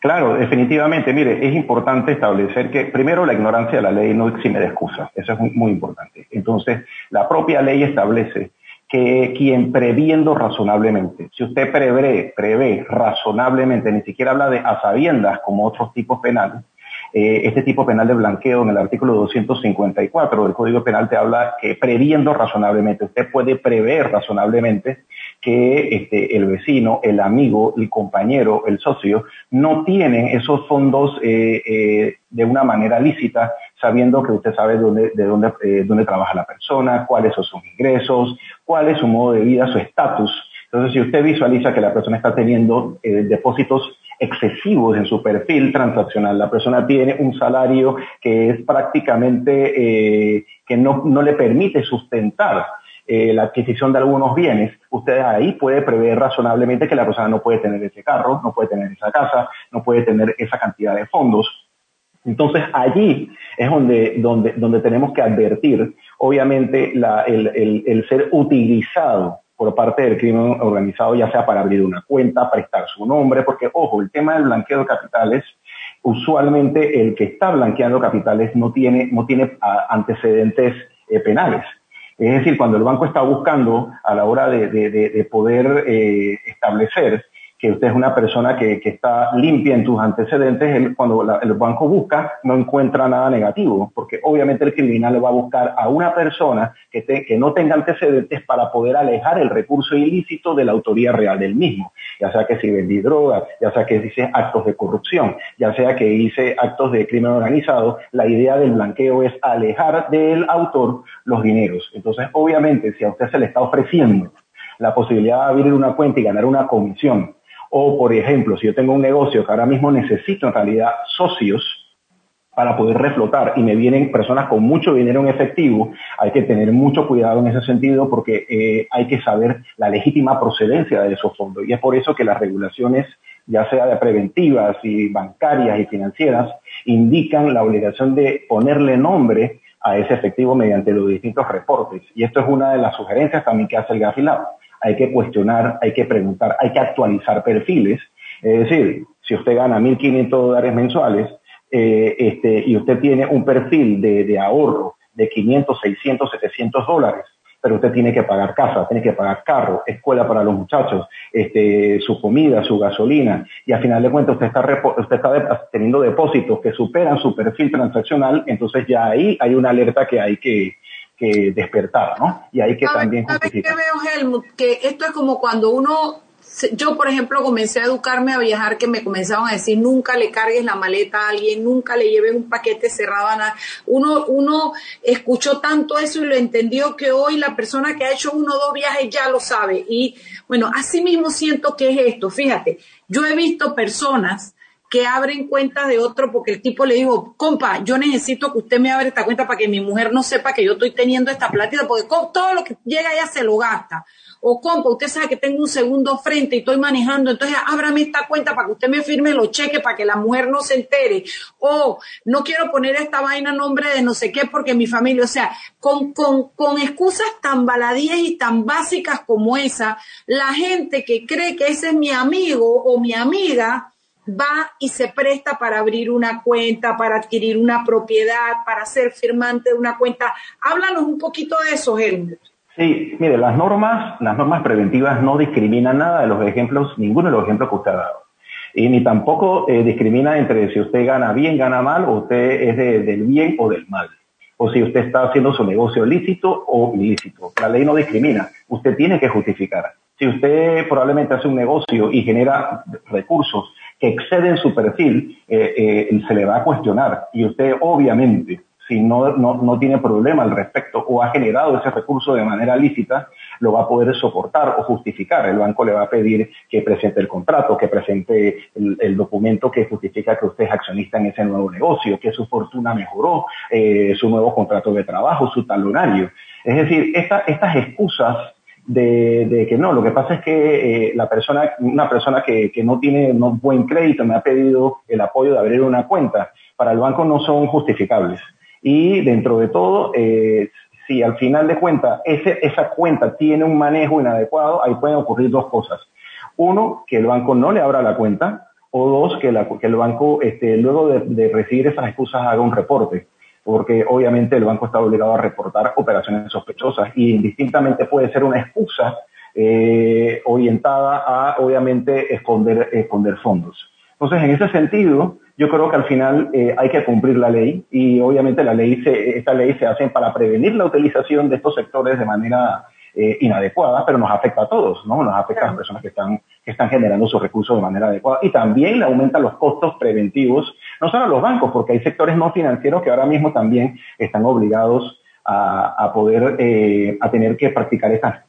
Claro, definitivamente. Mire, es importante establecer que primero la ignorancia de la ley no exime de excusas. Eso es muy, importante. Entonces, la propia ley establece que quien previendo razonablemente, si usted prevé, prevé razonablemente, ni siquiera habla de a sabiendas como otros tipos penales, eh, este tipo penal de blanqueo en el artículo 254 del Código Penal te habla que previendo razonablemente, usted puede prever razonablemente que este, el vecino, el amigo, el compañero, el socio, no tienen esos fondos eh, eh, de una manera lícita, sabiendo que usted sabe dónde, de dónde, eh, dónde trabaja la persona, cuáles son sus ingresos, cuál es su modo de vida, su estatus. Entonces, si usted visualiza que la persona está teniendo depósitos excesivos en su perfil transaccional, la persona tiene un salario que es prácticamente que no, no le permite sustentar eh, la adquisición de algunos bienes, usted ahí puede prever razonablemente que la persona no puede tener ese carro, no puede tener esa casa, no puede tener esa cantidad de fondos. Entonces allí es donde, donde, donde tenemos que advertir, obviamente, el, el ser utilizado por parte del crimen organizado, ya sea para abrir una cuenta, prestar su nombre, porque, ojo, el tema del blanqueo de capitales, usualmente el que está blanqueando capitales no tiene, no tiene ah, antecedentes penales. Es decir, cuando el banco está buscando a la hora de, poder establecer que usted es una persona que, está limpia en tus antecedentes, cuando el banco busca no encuentra nada negativo, porque obviamente el criminal va a buscar a una persona que, que no tenga antecedentes para poder alejar el recurso ilícito de la autoría real del mismo, ya sea que si vendí droga, ya sea que hice actos de corrupción, ya sea que hice actos de crimen organizado, la idea del blanqueo es alejar del autor los dineros. Entonces, obviamente, si a usted se le está ofreciendo la posibilidad de abrir una cuenta y ganar una comisión o, por ejemplo, si yo tengo un negocio que ahora mismo necesito en realidad socios para poder reflotar y me vienen personas con mucho dinero en efectivo, hay que tener mucho cuidado en ese sentido porque eh, hay que saber la legítima procedencia de esos fondos. Y es por eso que las regulaciones, ya sea de preventivas y bancarias y financieras, indican la obligación de ponerle nombre a ese efectivo mediante los distintos reportes. Y esto es una de las sugerencias también que hace el Gafilado hay que cuestionar, hay que preguntar, hay que actualizar perfiles. Es decir, si usted gana 1.500 dólares mensuales eh, este, y usted tiene un perfil de, ahorro de 500, 600, 700 dólares, pero usted tiene que pagar casa, tiene que pagar carro, escuela para los muchachos, este, su comida, su gasolina, y al final de cuentas usted está, usted está teniendo depósitos que superan su perfil transaccional, entonces ya ahí hay una alerta que hay que, que despertar, ¿no? Y hay que también ¿Sabes qué veo, Helmut? Que esto es como cuando uno, yo por ejemplo comencé a educarme a viajar, que me comenzaban a decir, nunca le cargues la maleta a alguien, nunca le lleves un paquete cerrado a nada. Uno, uno escuchó tanto eso y lo entendió que hoy la persona que ha hecho uno o dos viajes ya lo sabe. Y bueno, así mismo siento que es esto. Fíjate, yo he visto personas que abren cuentas de otro porque el tipo le dijo, compa, yo necesito que usted me abra esta cuenta para que mi mujer no sepa que yo estoy teniendo esta platita, porque todo lo que llega ella se lo gasta. O compa, usted sabe que tengo un segundo frente y estoy manejando, entonces ábrame esta cuenta para que usted me firme los cheques para que la mujer no se entere. O no quiero poner esta vaina a nombre de no sé qué porque mi familia, o sea, con, con, con excusas tan baladías y tan básicas como esa, la gente que cree que ese es mi amigo o mi amiga, va y se presta para abrir una cuenta, para adquirir una propiedad, para ser firmante de una cuenta. Háblanos un poquito de eso, Helmut. Sí, mire, las normas, las normas preventivas no discriminan nada de los ejemplos, ninguno de los ejemplos que usted ha dado. Y ni tampoco eh, discrimina entre si usted gana bien, gana mal, o usted es del bien o del mal. O si usted está haciendo su negocio lícito o ilícito. La ley no discrimina. Usted tiene que justificar. Si usted probablemente hace un negocio y genera recursos exceden su perfil, eh, eh, se le va a cuestionar. Y usted obviamente, si no, no, tiene problema al respecto o ha generado ese recurso de manera lícita, lo va a poder soportar o justificar. El banco le va a pedir que presente el contrato, que presente el, documento que justifica que usted es accionista en ese nuevo negocio, que su fortuna mejoró, eh, su nuevo contrato de trabajo, su talonario. Es decir, estas excusas de, que no, lo que pasa es que eh, la persona, una persona que, no tiene no, buen crédito me ha pedido el apoyo de abrir una cuenta, para el banco no son justificables. Y dentro de todo, eh, si al final de cuentas esa cuenta tiene un manejo inadecuado, ahí pueden ocurrir dos cosas. Uno, que el banco no le abra la cuenta, o dos, que, el banco, este, luego de recibir esas excusas, haga un reporte porque obviamente el banco está obligado a reportar operaciones sospechosas y indistintamente puede ser una excusa eh, orientada a, obviamente, esconder, esconder fondos. Entonces, en ese sentido, yo creo que al final eh, hay que cumplir la ley y obviamente la ley se, esta ley se hace para prevenir la utilización de estos sectores de manera eh, inadecuada, pero nos afecta a todos, ¿no? Nos afecta a las personas que están, están generando sus recursos de manera adecuada y también le aumenta los costos preventivos, no solo a los bancos, porque hay sectores no financieros que ahora mismo también están obligados a, poder, eh, a tener que practicar estas,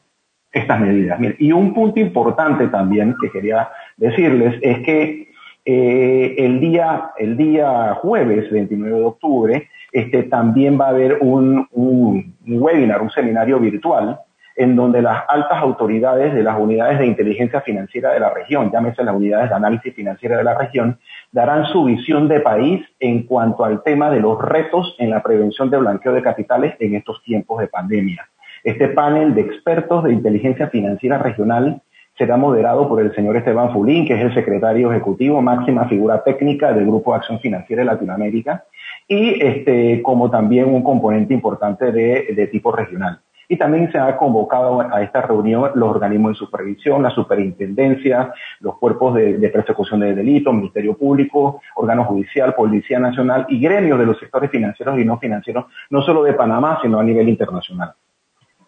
estas medidas. y un punto importante también que quería decirles es que eh, el, día, el día jueves 29 de octubre este, también va a haber un, un webinar, un seminario virtual en donde las altas autoridades de las unidades de inteligencia financiera de la región, llámese las unidades de análisis financiera de la región, darán su visión de país en cuanto al tema de los retos en la prevención de blanqueo de capitales en estos tiempos de pandemia. Este panel de expertos de inteligencia financiera regional será moderado por el señor Esteban Fulín, que es el secretario ejecutivo, máxima figura técnica del Grupo de Acción Financiera de Latinoamérica, y este, como también un componente importante de, tipo regional. Y también se ha convocado a esta reunión los organismos de supervisión, la superintendencia, los cuerpos de, persecución de delitos, Ministerio Público, órgano judicial, Policía Nacional y gremios de los sectores financieros y no financieros, no solo de Panamá, sino a nivel internacional.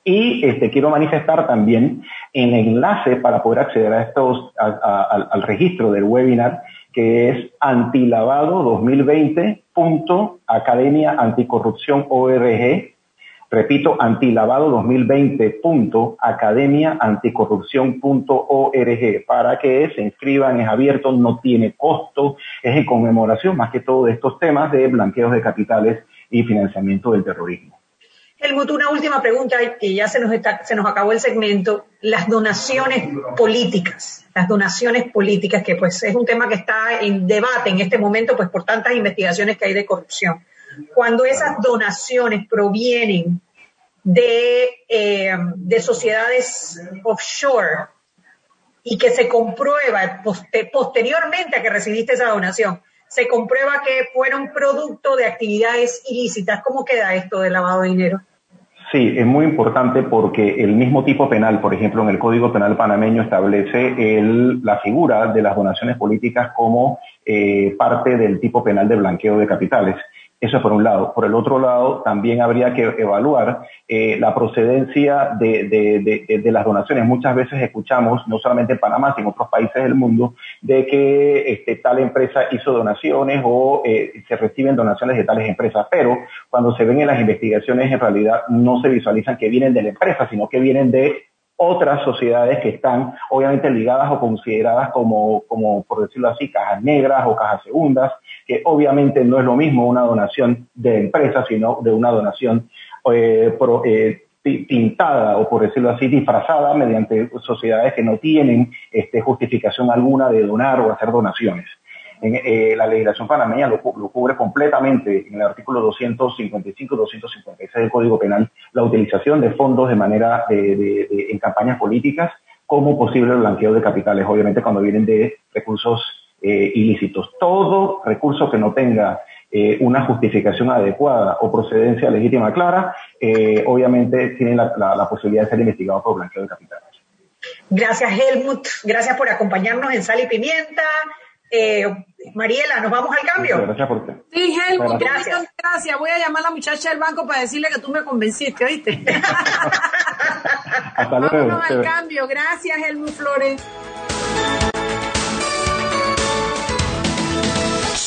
Y este, quiero manifestar también el enlace para poder acceder a estos, al registro del webinar, que es antilavado 2020.academia anticorrupción org. Repito, antilavado 2020.academia anticorrupción.org para que se inscriban, es abierto, no tiene costo, es en conmemoración más que todo de estos temas de blanqueos de capitales y financiamiento del terrorismo. Helmut, una última pregunta que ya se nos, se nos acabó el segmento. Las donaciones políticas, las donaciones políticas, que pues es un tema que está en debate en este momento, pues por tantas investigaciones que hay de corrupción. Cuando esas donaciones provienen de, eh, de sociedades offshore y que se comprueba posteriormente a que recibiste esa donación, se comprueba que fueron producto de actividades ilícitas, ¿cómo queda esto de lavado de dinero? Sí, es muy importante porque el mismo tipo penal, por ejemplo, en el Código Penal panameño establece la figura de las donaciones políticas como eh, parte del tipo penal de blanqueo de capitales. Eso por un lado. Por el otro lado, también habría que evaluar eh, la procedencia de, las donaciones. Muchas veces escuchamos, no solamente en Panamá, sino en otros países del mundo, de que este, tal empresa hizo donaciones o eh, se reciben donaciones de tales empresas. Pero cuando se ven en las investigaciones, en realidad no se visualizan que vienen de la empresa, sino que vienen de otras sociedades que están obviamente ligadas o consideradas como, como, por decirlo así, cajas negras o cajas segundas, que obviamente no es lo mismo una donación de empresa, sino de una donación eh, eh pintada o por decirlo así disfrazada mediante sociedades que no tienen este, justificación alguna de donar o hacer donaciones. En, eh, la legislación panameña lo, cubre completamente en el artículo 255-256 del Código Penal la utilización de fondos de manera de, en campañas políticas como posible blanqueo de capitales, obviamente cuando vienen de recursos eh, ilícitos. Todo recurso que no tenga eh, una justificación adecuada o procedencia legítima clara, eh, obviamente tiene la, posibilidad de ser investigado por blanqueo de capitales. Gracias, Helmut. Gracias por acompañarnos en Sal y Pimienta. Mariela, ¿nos vamos al cambio? Gracias por usted. Sí, Helmut, gracias. gracias. Voy a llamar a la muchacha del banco para decirle que tú me convenciste, ¿oíste? Hasta luego. Vámonos al cambio. Gracias, Helmut Flores.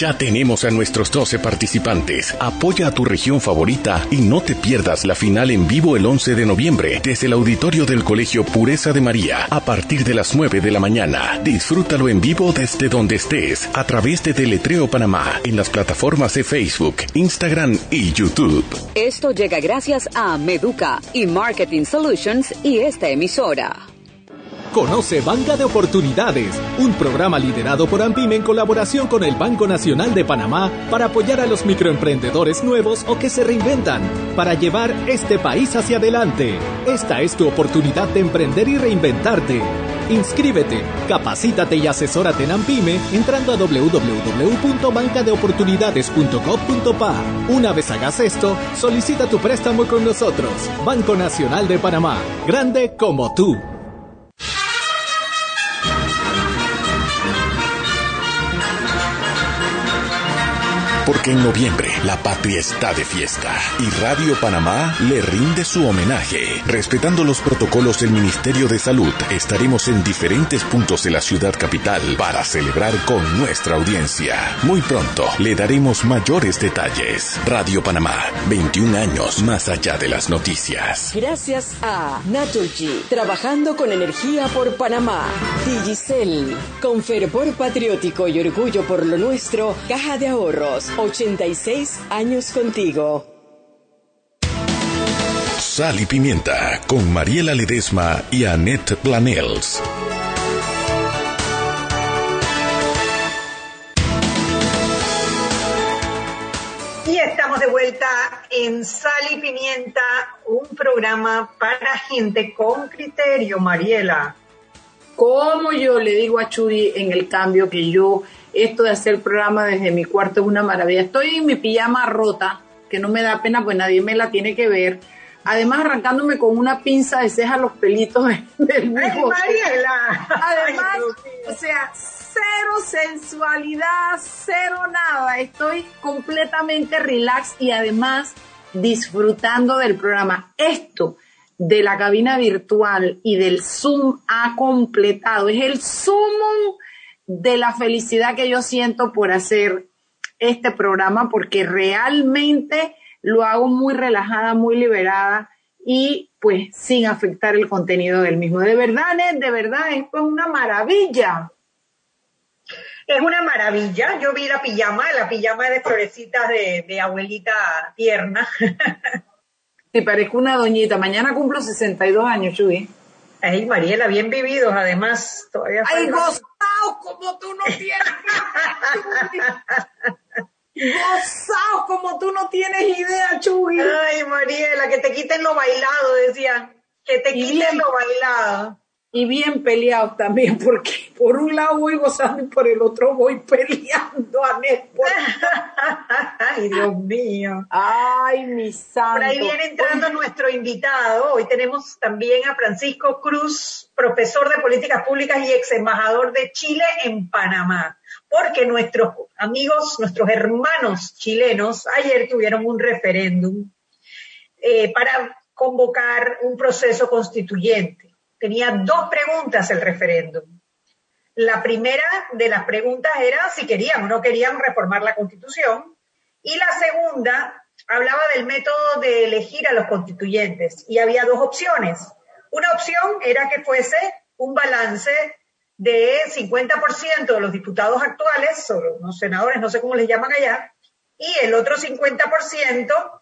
Ya tenemos a nuestros 12 participantes. Apoya a tu región favorita y no te pierdas la final en vivo el 11 de noviembre desde el auditorio del Colegio Pureza de María a partir de las 9 de la mañana. Disfrútalo en vivo desde donde estés a través de Teletreo Panamá en las plataformas de Facebook, Instagram y YouTube. Esto llega gracias a Meduca y Marketing Solutions y esta emisora. Conoce Banca de Oportunidades, un programa liderado por AMPIM en colaboración con el Banco Nacional de Panamá para apoyar a los microemprendedores nuevos o que se reinventan para llevar este país hacia adelante. Esta es tu oportunidad de emprender y reinventarte. Inscríbete, capacítate y asesórate en AMPIME entrando a www.bancadeoportunidades.gov.pa. Una vez hagas esto, solicita tu préstamo con nosotros. Banco Nacional de Panamá, grande como tú. Porque en noviembre la patria está de fiesta y Radio Panamá le rinde su homenaje. Respetando los protocolos del Ministerio de Salud, estaremos en diferentes puntos de la ciudad capital para celebrar con nuestra audiencia. Muy pronto le daremos mayores detalles. Radio Panamá, 21 años más allá de las noticias. Gracias a Naturgy, trabajando con energía por Panamá. Digicel, con fervor patriótico y orgullo por lo nuestro, Caja de Ahorros 86 años contigo. Sal y Pimienta con Mariela Ledesma y Annette Planels. estamos de vuelta en Sal y Pimienta, un programa para gente con criterio, Mariela. Como yo le digo a Chudi en el cambio que yo, esto de hacer programa desde mi cuarto es una maravilla. Estoy en mi pijama rota, que no me da pena, pues nadie me la tiene que ver. Además, arrancándome con una pinza de ceja los pelitos del ¡Ay, Mariela! Además, o sea, cero sensualidad, cero nada. Estoy completamente relax y además disfrutando del programa. Esto de la cabina virtual y del Zoom ha completado. Es el sumo de la felicidad que yo siento por hacer este programa porque realmente lo hago muy relajada, muy liberada y pues sin afectar el contenido del mismo. De verdad, Ned, de verdad, es una maravilla. Es una maravilla. Yo vi la pijama, la pijama de florecitas de, abuelita tierna. Sí, parezco una doñita. Mañana cumplo 62 años, Chuy. Ay, Mariela, bien vividos, además. Todavía Ay, gozados como tú no tienes. gozados como tú no tienes idea, Chuy. Ay, Mariela, que te quiten lo bailado, decían. Que te quiten lo bailado y bien peleados también, porque por un lado voy gozando y por el otro voy peleando a Ay, Dios mío. Ay, mi santo. Por ahí viene entrando nuestro invitado. Hoy tenemos también a Francisco Cruz, profesor de políticas públicas y ex embajador de Chile en Panamá. Porque nuestros amigos, nuestros hermanos chilenos, ayer tuvieron un referéndum eh, para convocar un proceso constituyente tenía dos preguntas el referéndum. La primera de las preguntas era si querían o no querían reformar la constitución y la segunda hablaba del método de elegir a los constituyentes y había dos opciones. Una opción era que fuese un balance de 50% de los diputados actuales, o los senadores, no sé cómo les llaman allá, y el otro 50%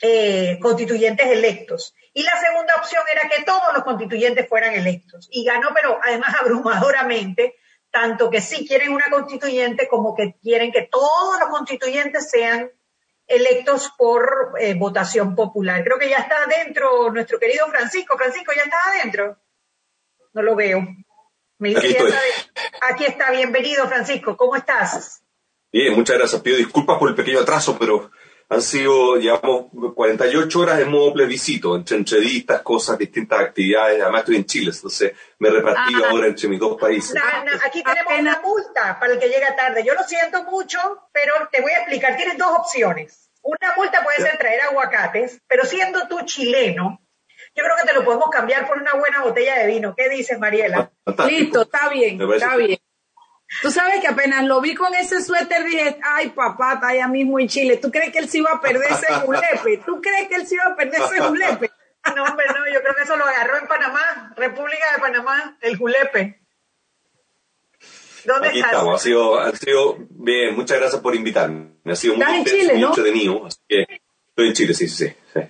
eh, constituyentes electos. Y la segunda opción era que todos los constituyentes fueran electos. Y ganó, pero además abrumadoramente, tanto que sí quieren una constituyente como que quieren que todos los constituyentes sean electos por eh, votación popular. Creo que ya está adentro nuestro querido Francisco. Francisco, ¿ya está adentro? No lo veo. Me aquí, aquí está, bienvenido Francisco. ¿Cómo estás? Bien, muchas gracias. Pido disculpas por el pequeño atraso, pero han sido, llevamos 48 horas en modo plebiscito, entre entrevistas, cosas, distintas actividades. Además estoy en Chile, entonces me he repartido ah. ahora entre mis dos países. aquí tenemos una multa para el que llega tarde. Yo lo siento mucho, pero te voy a explicar. Tienes dos opciones. Una multa puede ser traer aguacates, pero siendo tú chileno, yo creo que te lo podemos cambiar por una buena botella de vino. ¿Qué dices, Mariela? Listo, está bien, está bien. Tú sabes que apenas lo vi con ese suéter dije, ay papá, está allá mismo en Chile. ¿Tú crees que él se iba a perder ese julepe? ¿Tú crees que él se iba a perder ese julepe? No, hombre, no, yo creo que eso lo agarró en Panamá, República de Panamá, el julepe. ¿Dónde Aquí estamos, ha sido, ha sido bien, muchas gracias por invitarme. Ha sido muy, en Chile, ¿no? entretenido, así que estoy en Chile, sí, sí, sí.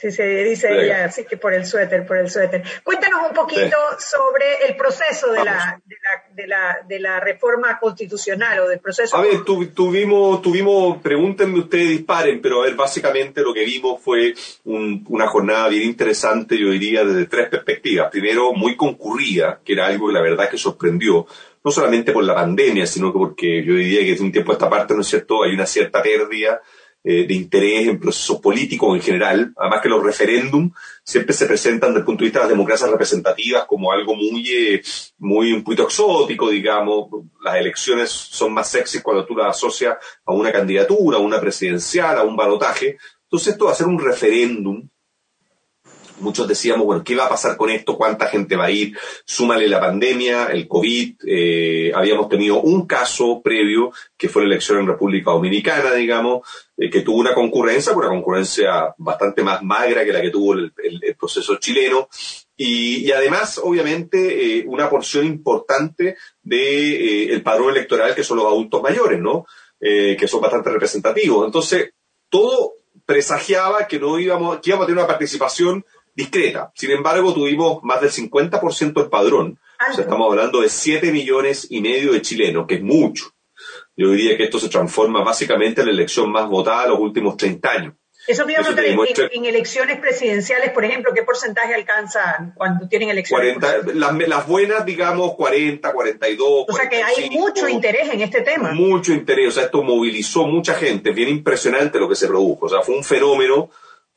Sí, se dice ella, así que por el suéter, por el suéter. Cuéntanos un poquito sobre el proceso de la, de la, de, la, de, la, reforma constitucional o del proceso. A ver, tuvimos, tuvimos, pregúntenme ustedes, disparen, pero a ver, básicamente lo que vimos fue una jornada bien interesante, yo diría, desde tres perspectivas. Primero, muy concurrida, que era algo que la verdad que sorprendió, no solamente por la pandemia, sino que porque yo diría que desde un tiempo a esta parte, ¿no es cierto?, hay una cierta pérdida eh, de interés en procesos políticos en general, además que los referéndums siempre se presentan desde el punto de vista de las democracias representativas como algo muy, eh, muy un poquito exótico, digamos, las elecciones son más sexy cuando tú las asocias a una candidatura, a una presidencial, a un balotaje, entonces esto va a ser un referéndum muchos decíamos, bueno, ¿qué va a pasar con esto? ¿Cuánta gente va a ir? Súmale la pandemia, el COVID. Eh, habíamos tenido un caso previo, que fue la elección en República Dominicana, digamos, eh, que tuvo una concurrencia, una concurrencia bastante más magra que la que tuvo el, proceso chileno. Y, además, obviamente, eh, una porción importante del el padrón electoral, que son los adultos mayores, ¿no? que son bastante representativos. Entonces, todo presagiaba que no íbamos, que íbamos a tener una participación discreta. Sin embargo, tuvimos más del 50% del padrón. O sea, estamos hablando de 7 millones y medio de chilenos, que es mucho. yo diría que esto se transforma básicamente en la elección más votada de los últimos 30 años. Eso te en, elecciones presidenciales, por ejemplo, ¿qué porcentaje alcanzan cuando tienen elecciones? 40, las, buenas, digamos, 40, 42. O sea que hay mucho interés en este tema. Mucho interés, o sea, esto movilizó mucha gente, bien impresionante lo que se produjo, o sea, fue un fenómeno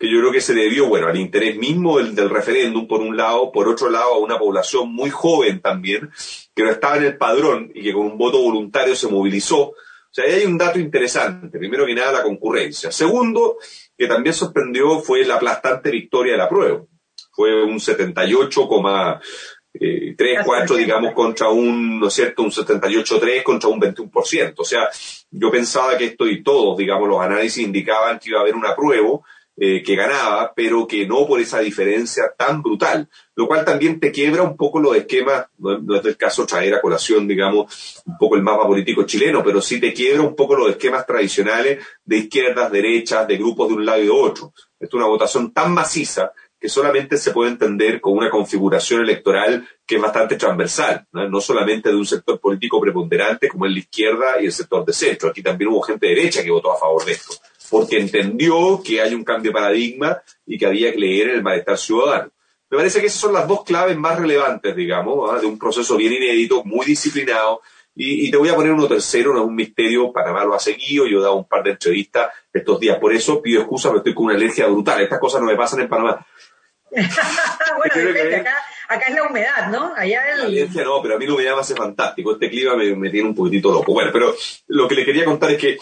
que yo creo que se debió, bueno, al interés mismo del, del referéndum, por un lado, por otro lado, a una población muy joven también, que no estaba en el padrón y que con un voto voluntario se movilizó. O sea, ahí hay un dato interesante. Primero que nada, la concurrencia. Segundo, que también sorprendió fue la aplastante victoria de la prueba. Fue un 78,3, 4, digamos, contra un, ¿no es cierto?, un 78,3 contra un 21%. O sea, yo pensaba que esto y todos, digamos, los análisis indicaban que iba a haber una prueba eh, que ganaba, pero que no por esa diferencia tan brutal, lo cual también te quiebra un poco los esquemas, no, es el caso traer a colación, digamos, un poco el mapa político chileno, pero sí te quiebra un poco los esquemas tradicionales de izquierdas, derechas, de grupos de un lado y de otro. Es una votación tan maciza que solamente se puede entender con una configuración electoral que es bastante transversal, ¿no? no solamente de un sector político preponderante como es la izquierda y el sector de centro. Aquí también hubo gente derecha que votó a favor de esto porque entendió que hay un cambio de paradigma y que había que leer en el malestar ciudadano. Me parece que esas son las dos claves más relevantes, digamos, ¿ah? de un proceso bien inédito, muy disciplinado. Y, te voy a poner uno tercero, no es un misterio, Panamá lo ha seguido, yo he dado un par de entrevistas estos días, por eso pido excusa, pero estoy con una alergia brutal, estas cosas no me pasan en Panamá. bueno, acá, acá, es la humedad, ¿no? Allá el... La alergia no, pero a mí la humedad me hace fantástico, este clima me, me tiene un poquitito loco. Bueno, pero lo que le quería contar es que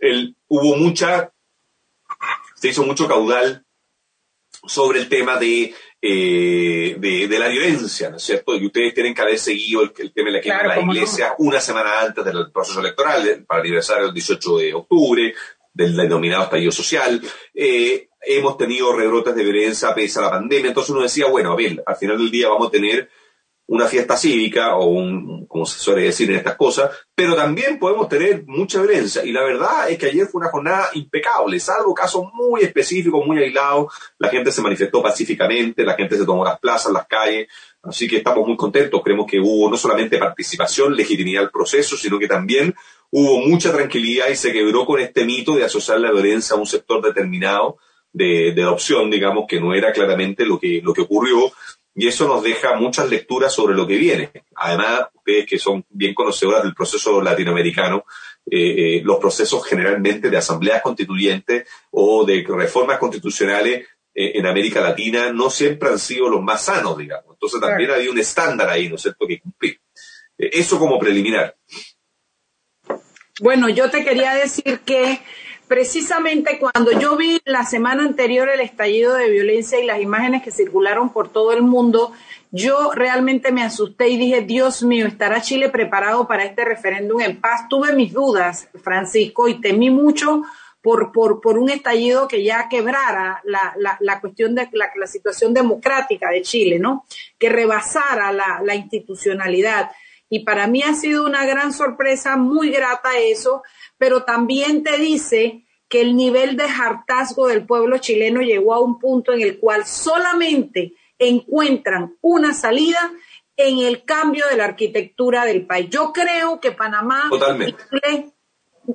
el, hubo mucha, se hizo mucho caudal sobre el tema de, eh, de, la violencia, ¿no es cierto? Y ustedes tienen que haber seguido el, tema de la quema de la iglesia una semana antes del proceso electoral, para el aniversario del 18 de octubre, del denominado estallido social. Eh, hemos tenido rebrotes de violencia pese a la pandemia, entonces uno decía, bueno, a ver, al final del día vamos a tener una fiesta cívica o un, como se suele decir en estas cosas, pero también podemos tener mucha violencia. Y la verdad es que ayer fue una jornada impecable, salvo casos muy específicos, muy aislados. La gente se manifestó pacíficamente, la gente se tomó las plazas, las calles. Así que estamos muy contentos. Creemos que hubo no solamente participación, legitimidad al proceso, sino que también hubo mucha tranquilidad y se quebró con este mito de asociar la violencia a un sector determinado de, de adopción, digamos, que no era claramente lo que, lo que ocurrió y eso nos deja muchas lecturas sobre lo que viene. Además, ustedes que son bien conocedoras del proceso latinoamericano, eh, eh, los procesos generalmente de asambleas constituyentes o de reformas constitucionales eh, en América Latina no siempre han sido los más sanos, digamos. Entonces también había un estándar ahí, ¿no es cierto?, que cumplir. eso como preliminar. Bueno, yo te quería decir que precisamente cuando yo vi la semana anterior el estallido de violencia y las imágenes que circularon por todo el mundo, yo realmente me asusté y dije, Dios mío, ¿estará Chile preparado para este referéndum en paz? Tuve mis dudas, Francisco, y temí mucho por, por, por un estallido que ya quebrara la, la, la cuestión de la, situación democrática de Chile, ¿no? Que rebasara la institucionalidad. Y para mí ha sido una gran sorpresa, muy grata eso, pero también te dice que el nivel de hartazgo del pueblo chileno llegó a un punto en el cual solamente encuentran una salida en el cambio de la arquitectura del país. Yo creo que Panamá Totalmente.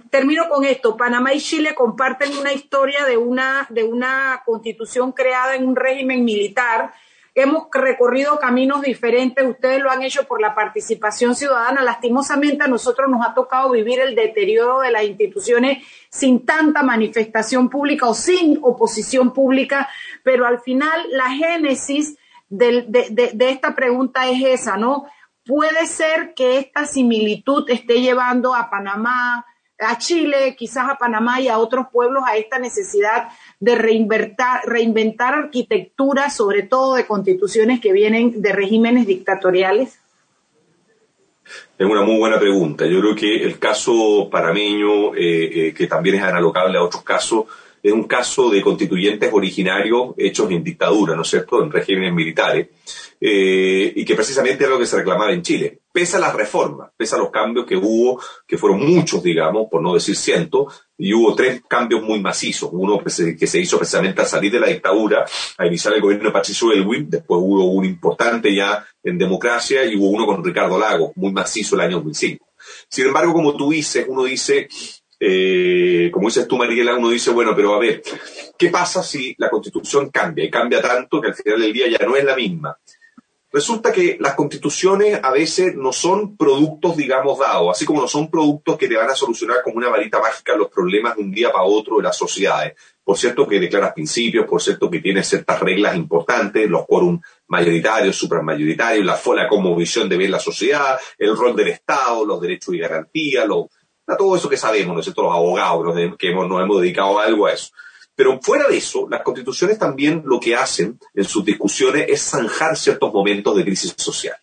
termino con esto, Panamá y Chile comparten una historia de una de una constitución creada en un régimen militar Hemos recorrido caminos diferentes, ustedes lo han hecho por la participación ciudadana. Lastimosamente a nosotros nos ha tocado vivir el deterioro de las instituciones sin tanta manifestación pública o sin oposición pública, pero al final la génesis de, de esta pregunta es esa, ¿no? Puede ser que esta similitud esté llevando a Panamá, a Chile, quizás a Panamá y a otros pueblos a esta necesidad de reinventar, reinventar arquitectura, sobre todo de constituciones que vienen de regímenes dictatoriales? Es una muy buena pregunta. Yo creo que el caso panameño, eh, eh, que también es analogable a otros casos, es un caso de constituyentes originarios hechos en dictadura, ¿no es cierto?, en regímenes militares, eh, y que precisamente era lo que se reclamaba en Chile. Pese a las reformas, pese a los cambios que hubo, que fueron muchos, digamos, por no decir cientos, y hubo tres cambios muy macizos. Uno que se, hizo precisamente al salir de la dictadura, a iniciar el gobierno de Patricio Elwin, después hubo un importante ya en democracia, y hubo uno con Ricardo Lago, muy macizo el año 2005. Sin embargo, como tú dices, uno dice, eh, como dices tú, Mariela, uno dice, bueno, pero a ver, ¿qué pasa si la constitución cambia? Y cambia tanto que al final del día ya no es la misma. Resulta que las constituciones a veces no son productos, digamos, dados, así como no son productos que te van a solucionar como una varita mágica los problemas de un día para otro de las sociedades. Por cierto que declaras principios, por cierto que tiene ciertas reglas importantes, los quórum mayoritarios, supramayoritarios, la, la visión de ver la sociedad, el rol del Estado, los derechos y garantías, todo eso que sabemos, ¿no es cierto? Los abogados que hemos, nos hemos dedicado a algo a eso. Pero fuera de eso, las constituciones también lo que hacen en sus discusiones es zanjar ciertos momentos de crisis social.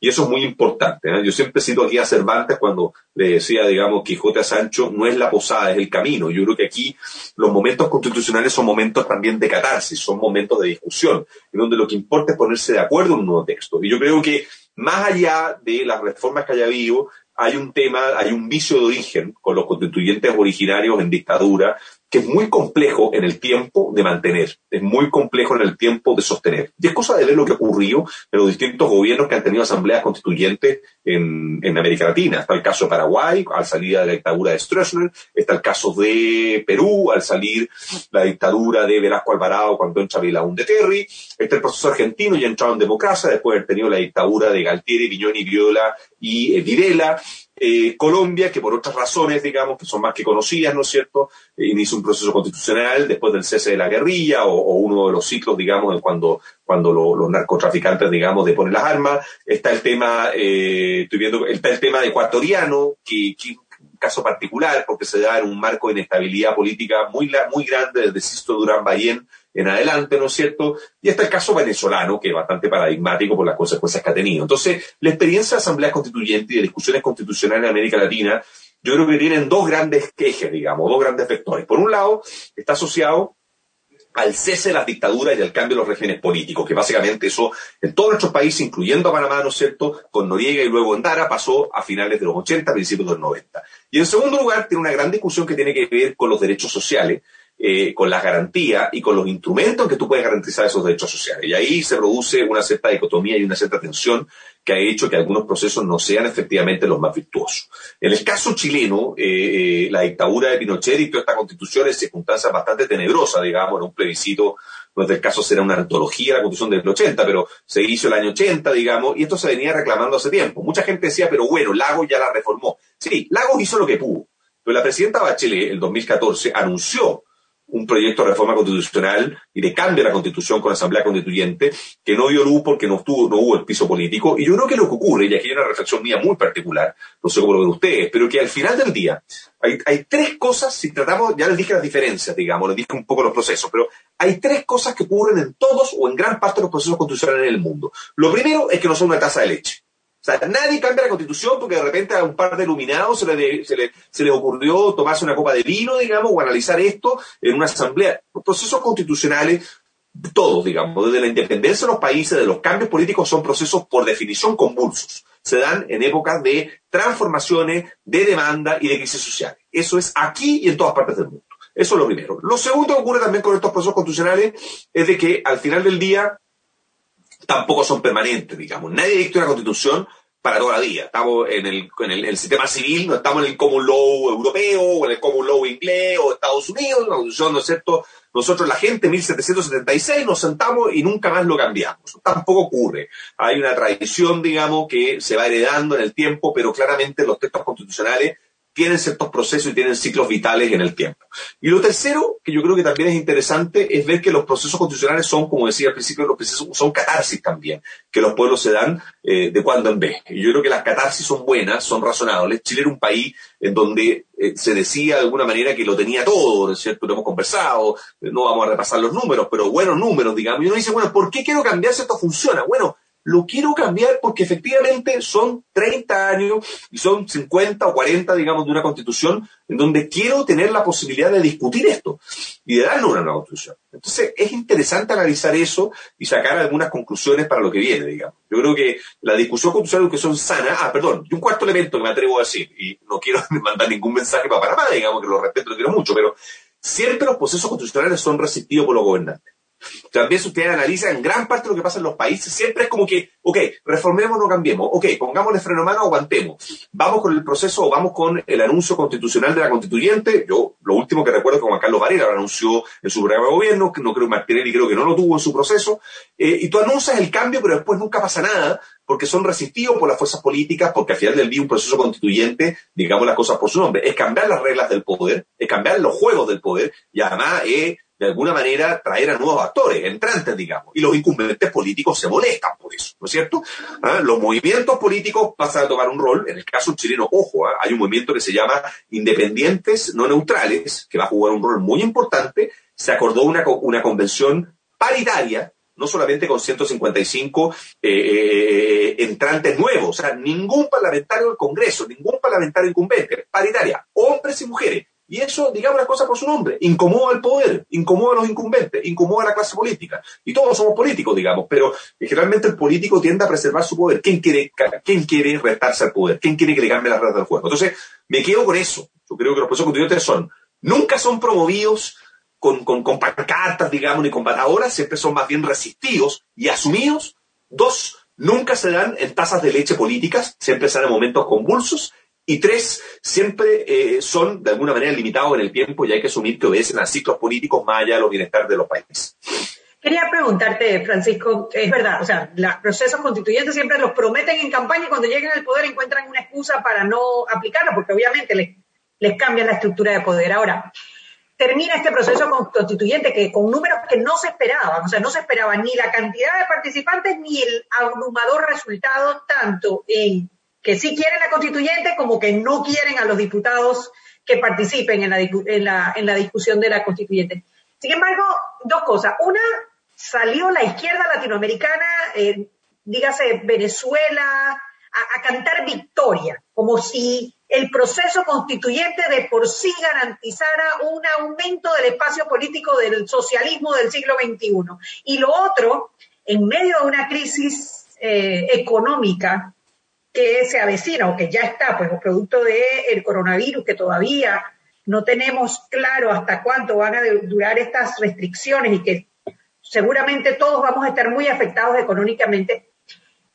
Y eso es muy importante. ¿eh? Yo siempre cito aquí a Cervantes cuando le decía, digamos, Quijote a Sancho, no es la posada, es el camino. Yo creo que aquí los momentos constitucionales son momentos también de catarsis, son momentos de discusión, en donde lo que importa es ponerse de acuerdo en un nuevo texto. Y yo creo que más allá de las reformas que haya habido, hay un tema, hay un vicio de origen con los constituyentes originarios en dictadura que es muy complejo en el tiempo de mantener, es muy complejo en el tiempo de sostener. Y es cosa de ver lo que ocurrió en los distintos gobiernos que han tenido asambleas constituyentes en, América Latina. Está el caso de Paraguay, al salir de la dictadura de Stroessner, está el caso de Perú, al salir la dictadura de Velasco Alvarado cuando entra Vilaún de Terry, está el proceso argentino y entrado en democracia, después de haber tenido la dictadura de Galtieri, Viñoni, Viola y eh, Videla, eh, Colombia, que por otras razones, digamos, que son más que conocidas, ¿no es cierto?, eh, inicia un proceso constitucional después del cese de la guerrilla o, uno de los ciclos, digamos, cuando, cuando los narcotraficantes, digamos, deponen las armas. Está el tema, eh, estoy viendo, está el tema ecuatoriano, que, que caso particular porque se da en un marco de inestabilidad política muy, muy grande desde Sisto Durán Bayén en adelante, ¿no es cierto? Y está el caso venezolano, que es bastante paradigmático por las consecuencias que ha tenido. Entonces, la experiencia de asambleas constituyentes y de discusiones constitucionales en América Latina, yo creo que tienen dos grandes quejes, digamos, dos grandes vectores. Por un lado, está asociado al cese de las dictaduras y al cambio de los regímenes políticos, que básicamente eso en todos nuestros países, incluyendo a Panamá, ¿no es cierto?, con Noriega y luego en Dara, pasó a finales de los 80, principios de los 90. Y en segundo lugar, tiene una gran discusión que tiene que ver con los derechos sociales, eh, con las garantías y con los instrumentos que tú puedes garantizar esos derechos sociales. Y ahí se produce una cierta dicotomía y una cierta tensión que ha hecho que algunos procesos no sean efectivamente los más virtuosos. En el caso chileno, eh, eh, la dictadura de Pinochet y toda esta constitución es circunstancia bastante tenebrosa, digamos, en un plebiscito, no es del caso será una antología la constitución del 80, pero se hizo el año 80, digamos, y esto se venía reclamando hace tiempo. Mucha gente decía, pero bueno, Lagos ya la reformó. Sí, Lagos hizo lo que pudo. Pero la presidenta Bachelet, el 2014, anunció un proyecto de reforma constitucional y de cambio de la constitución con la asamblea constituyente que no dio luz porque no, estuvo, no hubo el piso político. Y yo creo que lo que ocurre, y aquí hay una reflexión mía muy particular, no sé cómo lo ven ustedes, pero que al final del día hay, hay tres cosas, si tratamos, ya les dije las diferencias, digamos, les dije un poco los procesos, pero hay tres cosas que ocurren en todos o en gran parte de los procesos constitucionales en el mundo. Lo primero es que no son una taza de leche sea, nadie cambia la constitución porque de repente a un par de iluminados se les se le, ocurrió tomarse una copa de vino, digamos, o analizar esto en una asamblea. Los procesos constitucionales, todos, digamos, desde la independencia de los países, de los cambios políticos, son procesos por definición convulsos. Se dan en épocas de transformaciones, de demanda y de crisis social. Eso es aquí y en todas partes del mundo. Eso es lo primero. Lo segundo que ocurre también con estos procesos constitucionales es de que al final del día tampoco son permanentes, digamos. Nadie dicta una constitución para toda la vida. Estamos en el, en el, sistema civil, no estamos en el common law europeo, o en el common law inglés, o Estados Unidos, la constitución, ¿no es cierto? Nosotros, la gente, 1776, nos sentamos y nunca más lo cambiamos. Tampoco ocurre. Hay una tradición, digamos, que se va heredando en el tiempo, pero claramente los textos constitucionales tienen ciertos procesos y tienen ciclos vitales en el tiempo. Y lo tercero, que yo creo que también es interesante, es ver que los procesos constitucionales son, como decía al principio, los procesos son catarsis también, que los pueblos se dan eh, de cuando en vez. Y yo creo que las catarsis son buenas, son razonables. Chile era un país en donde eh, se decía de alguna manera que lo tenía todo, ¿no es cierto? Lo hemos conversado, no vamos a repasar los números, pero buenos números, digamos. Y uno dice, bueno, ¿por qué quiero cambiar si esto funciona? Bueno, lo quiero cambiar porque efectivamente son 30 años y son 50 o 40, digamos, de una constitución en donde quiero tener la posibilidad de discutir esto y de darle una nueva constitución. Entonces, es interesante analizar eso y sacar algunas conclusiones para lo que viene, digamos. Yo creo que la discusión constitucional es son sana. Ah, perdón, y un cuarto elemento que me atrevo a decir, y no quiero mandar ningún mensaje para Panamá, digamos, que lo respeto, lo quiero mucho, pero siempre los procesos constitucionales son resistidos por los gobernantes. También ustedes analizan gran parte lo que pasa en los países, siempre es como que, ok, reformemos, no cambiemos, ok, pongámosle freno a mano, aguantemos. Vamos con el proceso o vamos con el anuncio constitucional de la constituyente. Yo, lo último que recuerdo es que Juan Carlos Varela lo anunció en su programa de gobierno, que no creo Martinelli creo que no lo tuvo en su proceso. Eh, y tú anuncias el cambio, pero después nunca pasa nada, porque son resistidos por las fuerzas políticas, porque al final del día un proceso constituyente, digamos las cosas por su nombre, es cambiar las reglas del poder, es cambiar los juegos del poder, y además es de alguna manera traer a nuevos actores, entrantes, digamos. Y los incumbentes políticos se molestan por eso, ¿no es cierto? ¿Ah? Los movimientos políticos pasan a tomar un rol, en el caso chileno, ojo, ¿ah? hay un movimiento que se llama Independientes No Neutrales, que va a jugar un rol muy importante. Se acordó una, una convención paritaria, no solamente con 155 eh, eh, entrantes nuevos, o sea, ningún parlamentario del Congreso, ningún parlamentario incumbente, paritaria, hombres y mujeres, y eso, digamos las cosas por su nombre, incomoda al poder, incomoda a los incumbentes, incomoda a la clase política. Y todos somos políticos, digamos, pero generalmente el político tiende a preservar su poder. ¿Quién quiere, quién quiere restarse al poder? ¿Quién quiere que le cambie las reglas del juego? Entonces, me quedo con eso. Yo creo que los procesos constituyentes son, nunca son promovidos con, con, con pancartas, digamos, ni con batadoras, siempre son más bien resistidos y asumidos. Dos, nunca se dan en tazas de leche políticas, siempre se dan en momentos convulsos y tres, siempre eh, son de alguna manera limitados en el tiempo y hay que asumir que obedecen a ciclos políticos más allá de los bienestar de los países. Quería preguntarte, Francisco, es verdad, o sea, los procesos constituyentes siempre los prometen en campaña y cuando lleguen al poder encuentran una excusa para no aplicarlo, porque obviamente les, les cambian la estructura de poder. Ahora, termina este proceso constituyente que con números que no se esperaban, o sea, no se esperaba ni la cantidad de participantes ni el abrumador resultado tanto en que sí quieren la constituyente como que no quieren a los diputados que participen en la, en en la discusión de la constituyente. Sin embargo, dos cosas. Una, salió la izquierda latinoamericana, eh, dígase Venezuela, a, cantar victoria, como si el proceso constituyente de por sí garantizara un aumento del espacio político del socialismo del siglo XXI. Y lo otro, en medio de una crisis eh, económica que se avecina o que ya está, pues producto del coronavirus, que todavía no tenemos claro hasta cuánto van a durar estas restricciones y que seguramente todos vamos a estar muy afectados económicamente,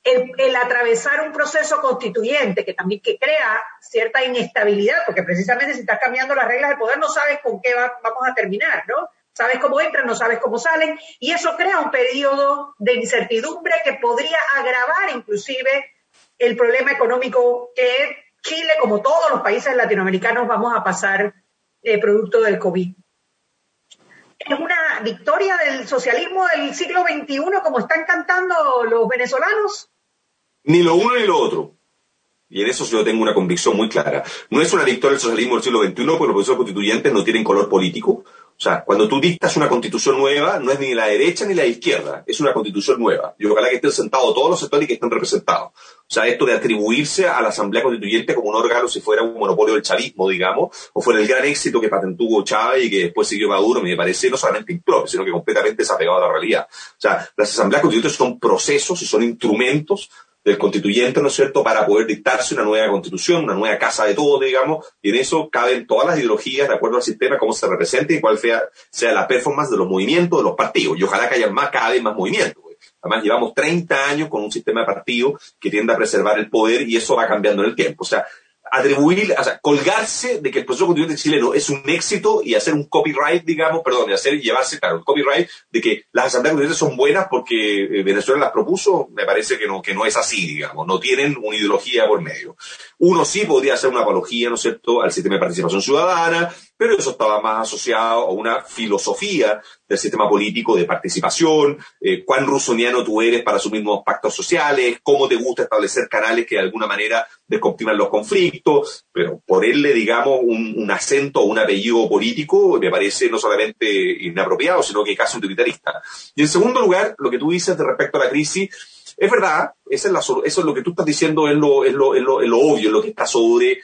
el, atravesar un proceso constituyente que también que crea cierta inestabilidad, porque precisamente si estás cambiando las reglas de poder no sabes con qué vamos a terminar, ¿no? Sabes cómo entran, no sabes cómo salen, y eso crea un periodo de incertidumbre que podría agravar inclusive el problema económico que Chile, como todos los países latinoamericanos, vamos a pasar eh, producto del COVID. Es una victoria del socialismo del siglo XXI, como están cantando los venezolanos. Ni lo uno ni lo otro. Y en eso yo tengo una convicción muy clara. No es una victoria del socialismo del siglo XXI porque los procesos constituyentes no tienen color político, sea, cuando tú dictas una constitución nueva, no es ni la derecha ni la izquierda, es una constitución nueva. Y ojalá que estén sentados todos los sectores que estén representados. O sea, esto de atribuirse a la Asamblea Constituyente como un órgano si fuera un monopolio del chavismo, digamos, o fuera el gran éxito que patentó Chávez y que después siguió Maduro, me parece no solamente impropio, sino que completamente desapegado a la realidad. O sea, las asambleas constituyentes son procesos y son instrumentos del constituyente, ¿no es cierto?, para poder dictarse una nueva constitución, una nueva casa de todo, digamos, y en eso caben todas las ideologías de acuerdo al sistema, cómo se represente y cuál sea, sea la performance de los movimientos, de los partidos. Y ojalá que haya más, cada vez más movimientos. Además, llevamos 30 años con un sistema de partido que tiende a preservar el poder y eso va cambiando en el tiempo. O sea, atribuir, o sea, colgarse de que el proceso constituyente chileno es un éxito y hacer un copyright, digamos, perdón, y hacer llevarse, claro, el copyright de que las asambleas constituyentes son buenas porque eh, Venezuela las propuso, me parece que no, que no es así, digamos, no tienen una ideología por medio. Uno sí podría hacer una apología, ¿no es cierto?, al sistema de participación ciudadana, pero eso estaba más asociado a una filosofía del sistema político de participación, eh, cuán rusoniano tú eres para asumir nuevos pactos sociales, cómo te gusta establecer canales que de alguna manera descompriman los conflictos, pero ponerle, digamos, un, un acento o un apellido político me parece no solamente inapropiado, sino que casi utilitarista. Y en segundo lugar, lo que tú dices de respecto a la crisis, es verdad, es eso es lo que tú estás diciendo, es lo, es lo, es lo, es lo obvio, lo que está sobre,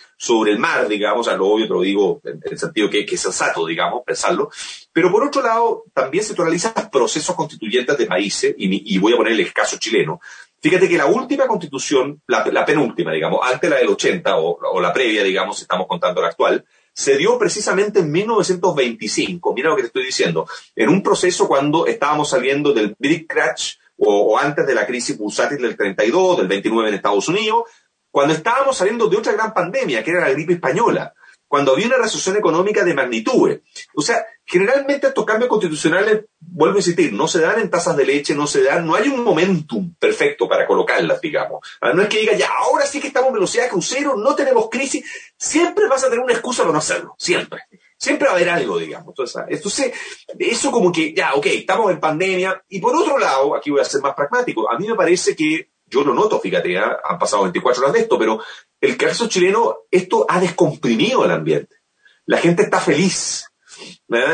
el mar, digamos, o sea, lo obvio te lo digo en, el sentido que, es sensato, digamos, pensarlo. Pero por otro lado, también se analizan procesos constituyentes de países, y, voy a poner el caso chileno. Fíjate que la última constitución, la, penúltima, digamos, antes la del 80 o, o la previa, digamos, estamos contando la actual, se dio precisamente en 1925, mira lo que te estoy diciendo, en un proceso cuando estábamos saliendo del Big Crash o, antes de la crisis bursátil del 32, del 29 en Estados Unidos, cuando estábamos saliendo de otra gran pandemia, que era la gripe española, cuando había una recesión económica de magnitudes. O sea, generalmente estos cambios constitucionales, vuelvo a insistir, no se dan en tazas de leche, no se dan, no hay un momentum perfecto para colocarlas, digamos. Ah, no es que diga, ya, ahora sí que estamos en velocidad de crucero, no tenemos crisis, siempre vas a tener una excusa para no hacerlo, siempre. Siempre va a haber algo, digamos. Entonces, eso como que, ya, ok, estamos en pandemia. Y por otro lado, aquí voy a ser más pragmático, a mí me parece que yo lo noto, fíjate, ¿eh? han pasado 24 horas de esto, pero el caso chileno, esto ha descomprimido el ambiente. La gente está feliz.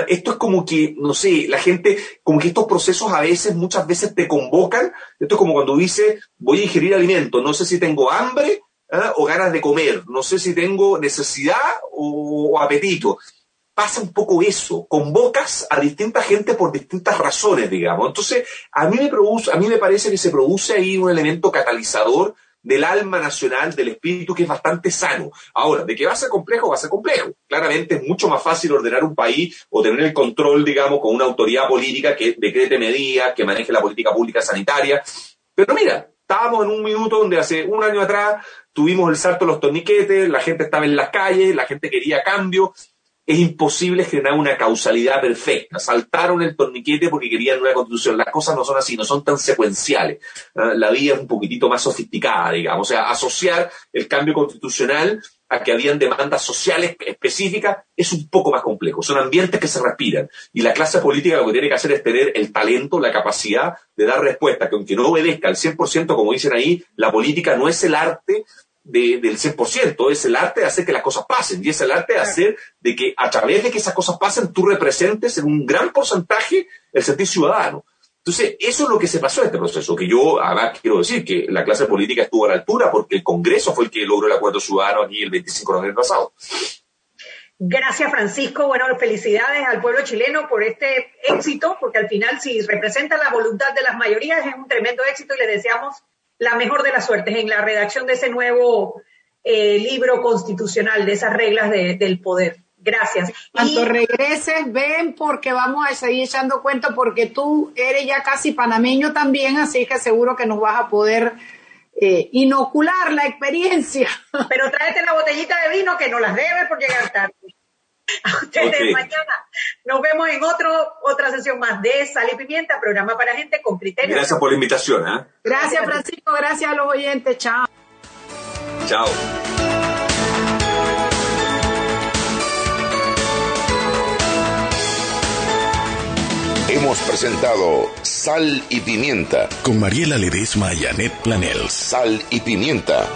Esto es como que, no sé, la gente, como que estos procesos a veces, muchas veces te convocan. Esto es como cuando dice, voy a ingerir alimento, no sé si tengo hambre o ganas de comer, no sé si tengo necesidad o apetito pasa un poco eso, convocas a distinta gente por distintas razones, digamos. Entonces, a mí me produce, a mí me parece que se produce ahí un elemento catalizador del alma nacional, del espíritu, que es bastante sano. Ahora, de que va a ser complejo, va a ser complejo. Claramente es mucho más fácil ordenar un país o tener el control, digamos, con una autoridad política que decrete medidas, que maneje la política pública sanitaria. Pero mira, estábamos en un minuto donde hace un año atrás tuvimos el salto de los torniquetes, la gente estaba en las calles, la gente quería cambio, es imposible generar una causalidad perfecta. Saltaron el torniquete porque querían una constitución. Las cosas no son así, no son tan secuenciales. Ah, la vida es un poquitito más sofisticada, digamos. O sea, asociar el cambio constitucional a que habían demandas sociales específicas es un poco más complejo. Son ambientes que se respiran. Y la clase política lo que tiene que hacer es tener el talento, la capacidad de dar respuesta, que aunque no obedezca al 100%, como dicen ahí, la política no es el arte del 100%, es el arte de hacer que las cosas pasen y es el arte de hacer de que a través de que esas cosas pasen tú representes en un gran porcentaje el sentir ciudadano. Entonces, eso es lo que se pasó en este proceso, que yo además quiero decir que la clase política estuvo a la altura porque el Congreso fue el que logró el acuerdo ciudadano aquí el 25 de noviembre pasado. Gracias, Francisco. Bueno, felicidades al pueblo chileno por este éxito, porque al final si representa la voluntad de las mayorías es un tremendo éxito y le deseamos la mejor de las suertes en la redacción de ese nuevo eh, libro constitucional, de esas reglas del poder. Gracias. Cuando regreses, ven porque vamos a seguir echando cuenta porque tú eres ya casi panameño también, así que seguro que nos vas a poder eh, inocular la experiencia. Pero tráete la botellita de vino que no las debes por llegar tarde. A ustedes mañana. Nos vemos en otro, otra sesión más de Sal y Pimienta, programa para gente con criterio. Gracias por la invitación. ¿eh? Gracias, Francisco. Gracias a los oyentes. Chao. Chao. Hemos presentado Sal y Pimienta con Mariela Ledesma y Annette Planels. Sal y Pimienta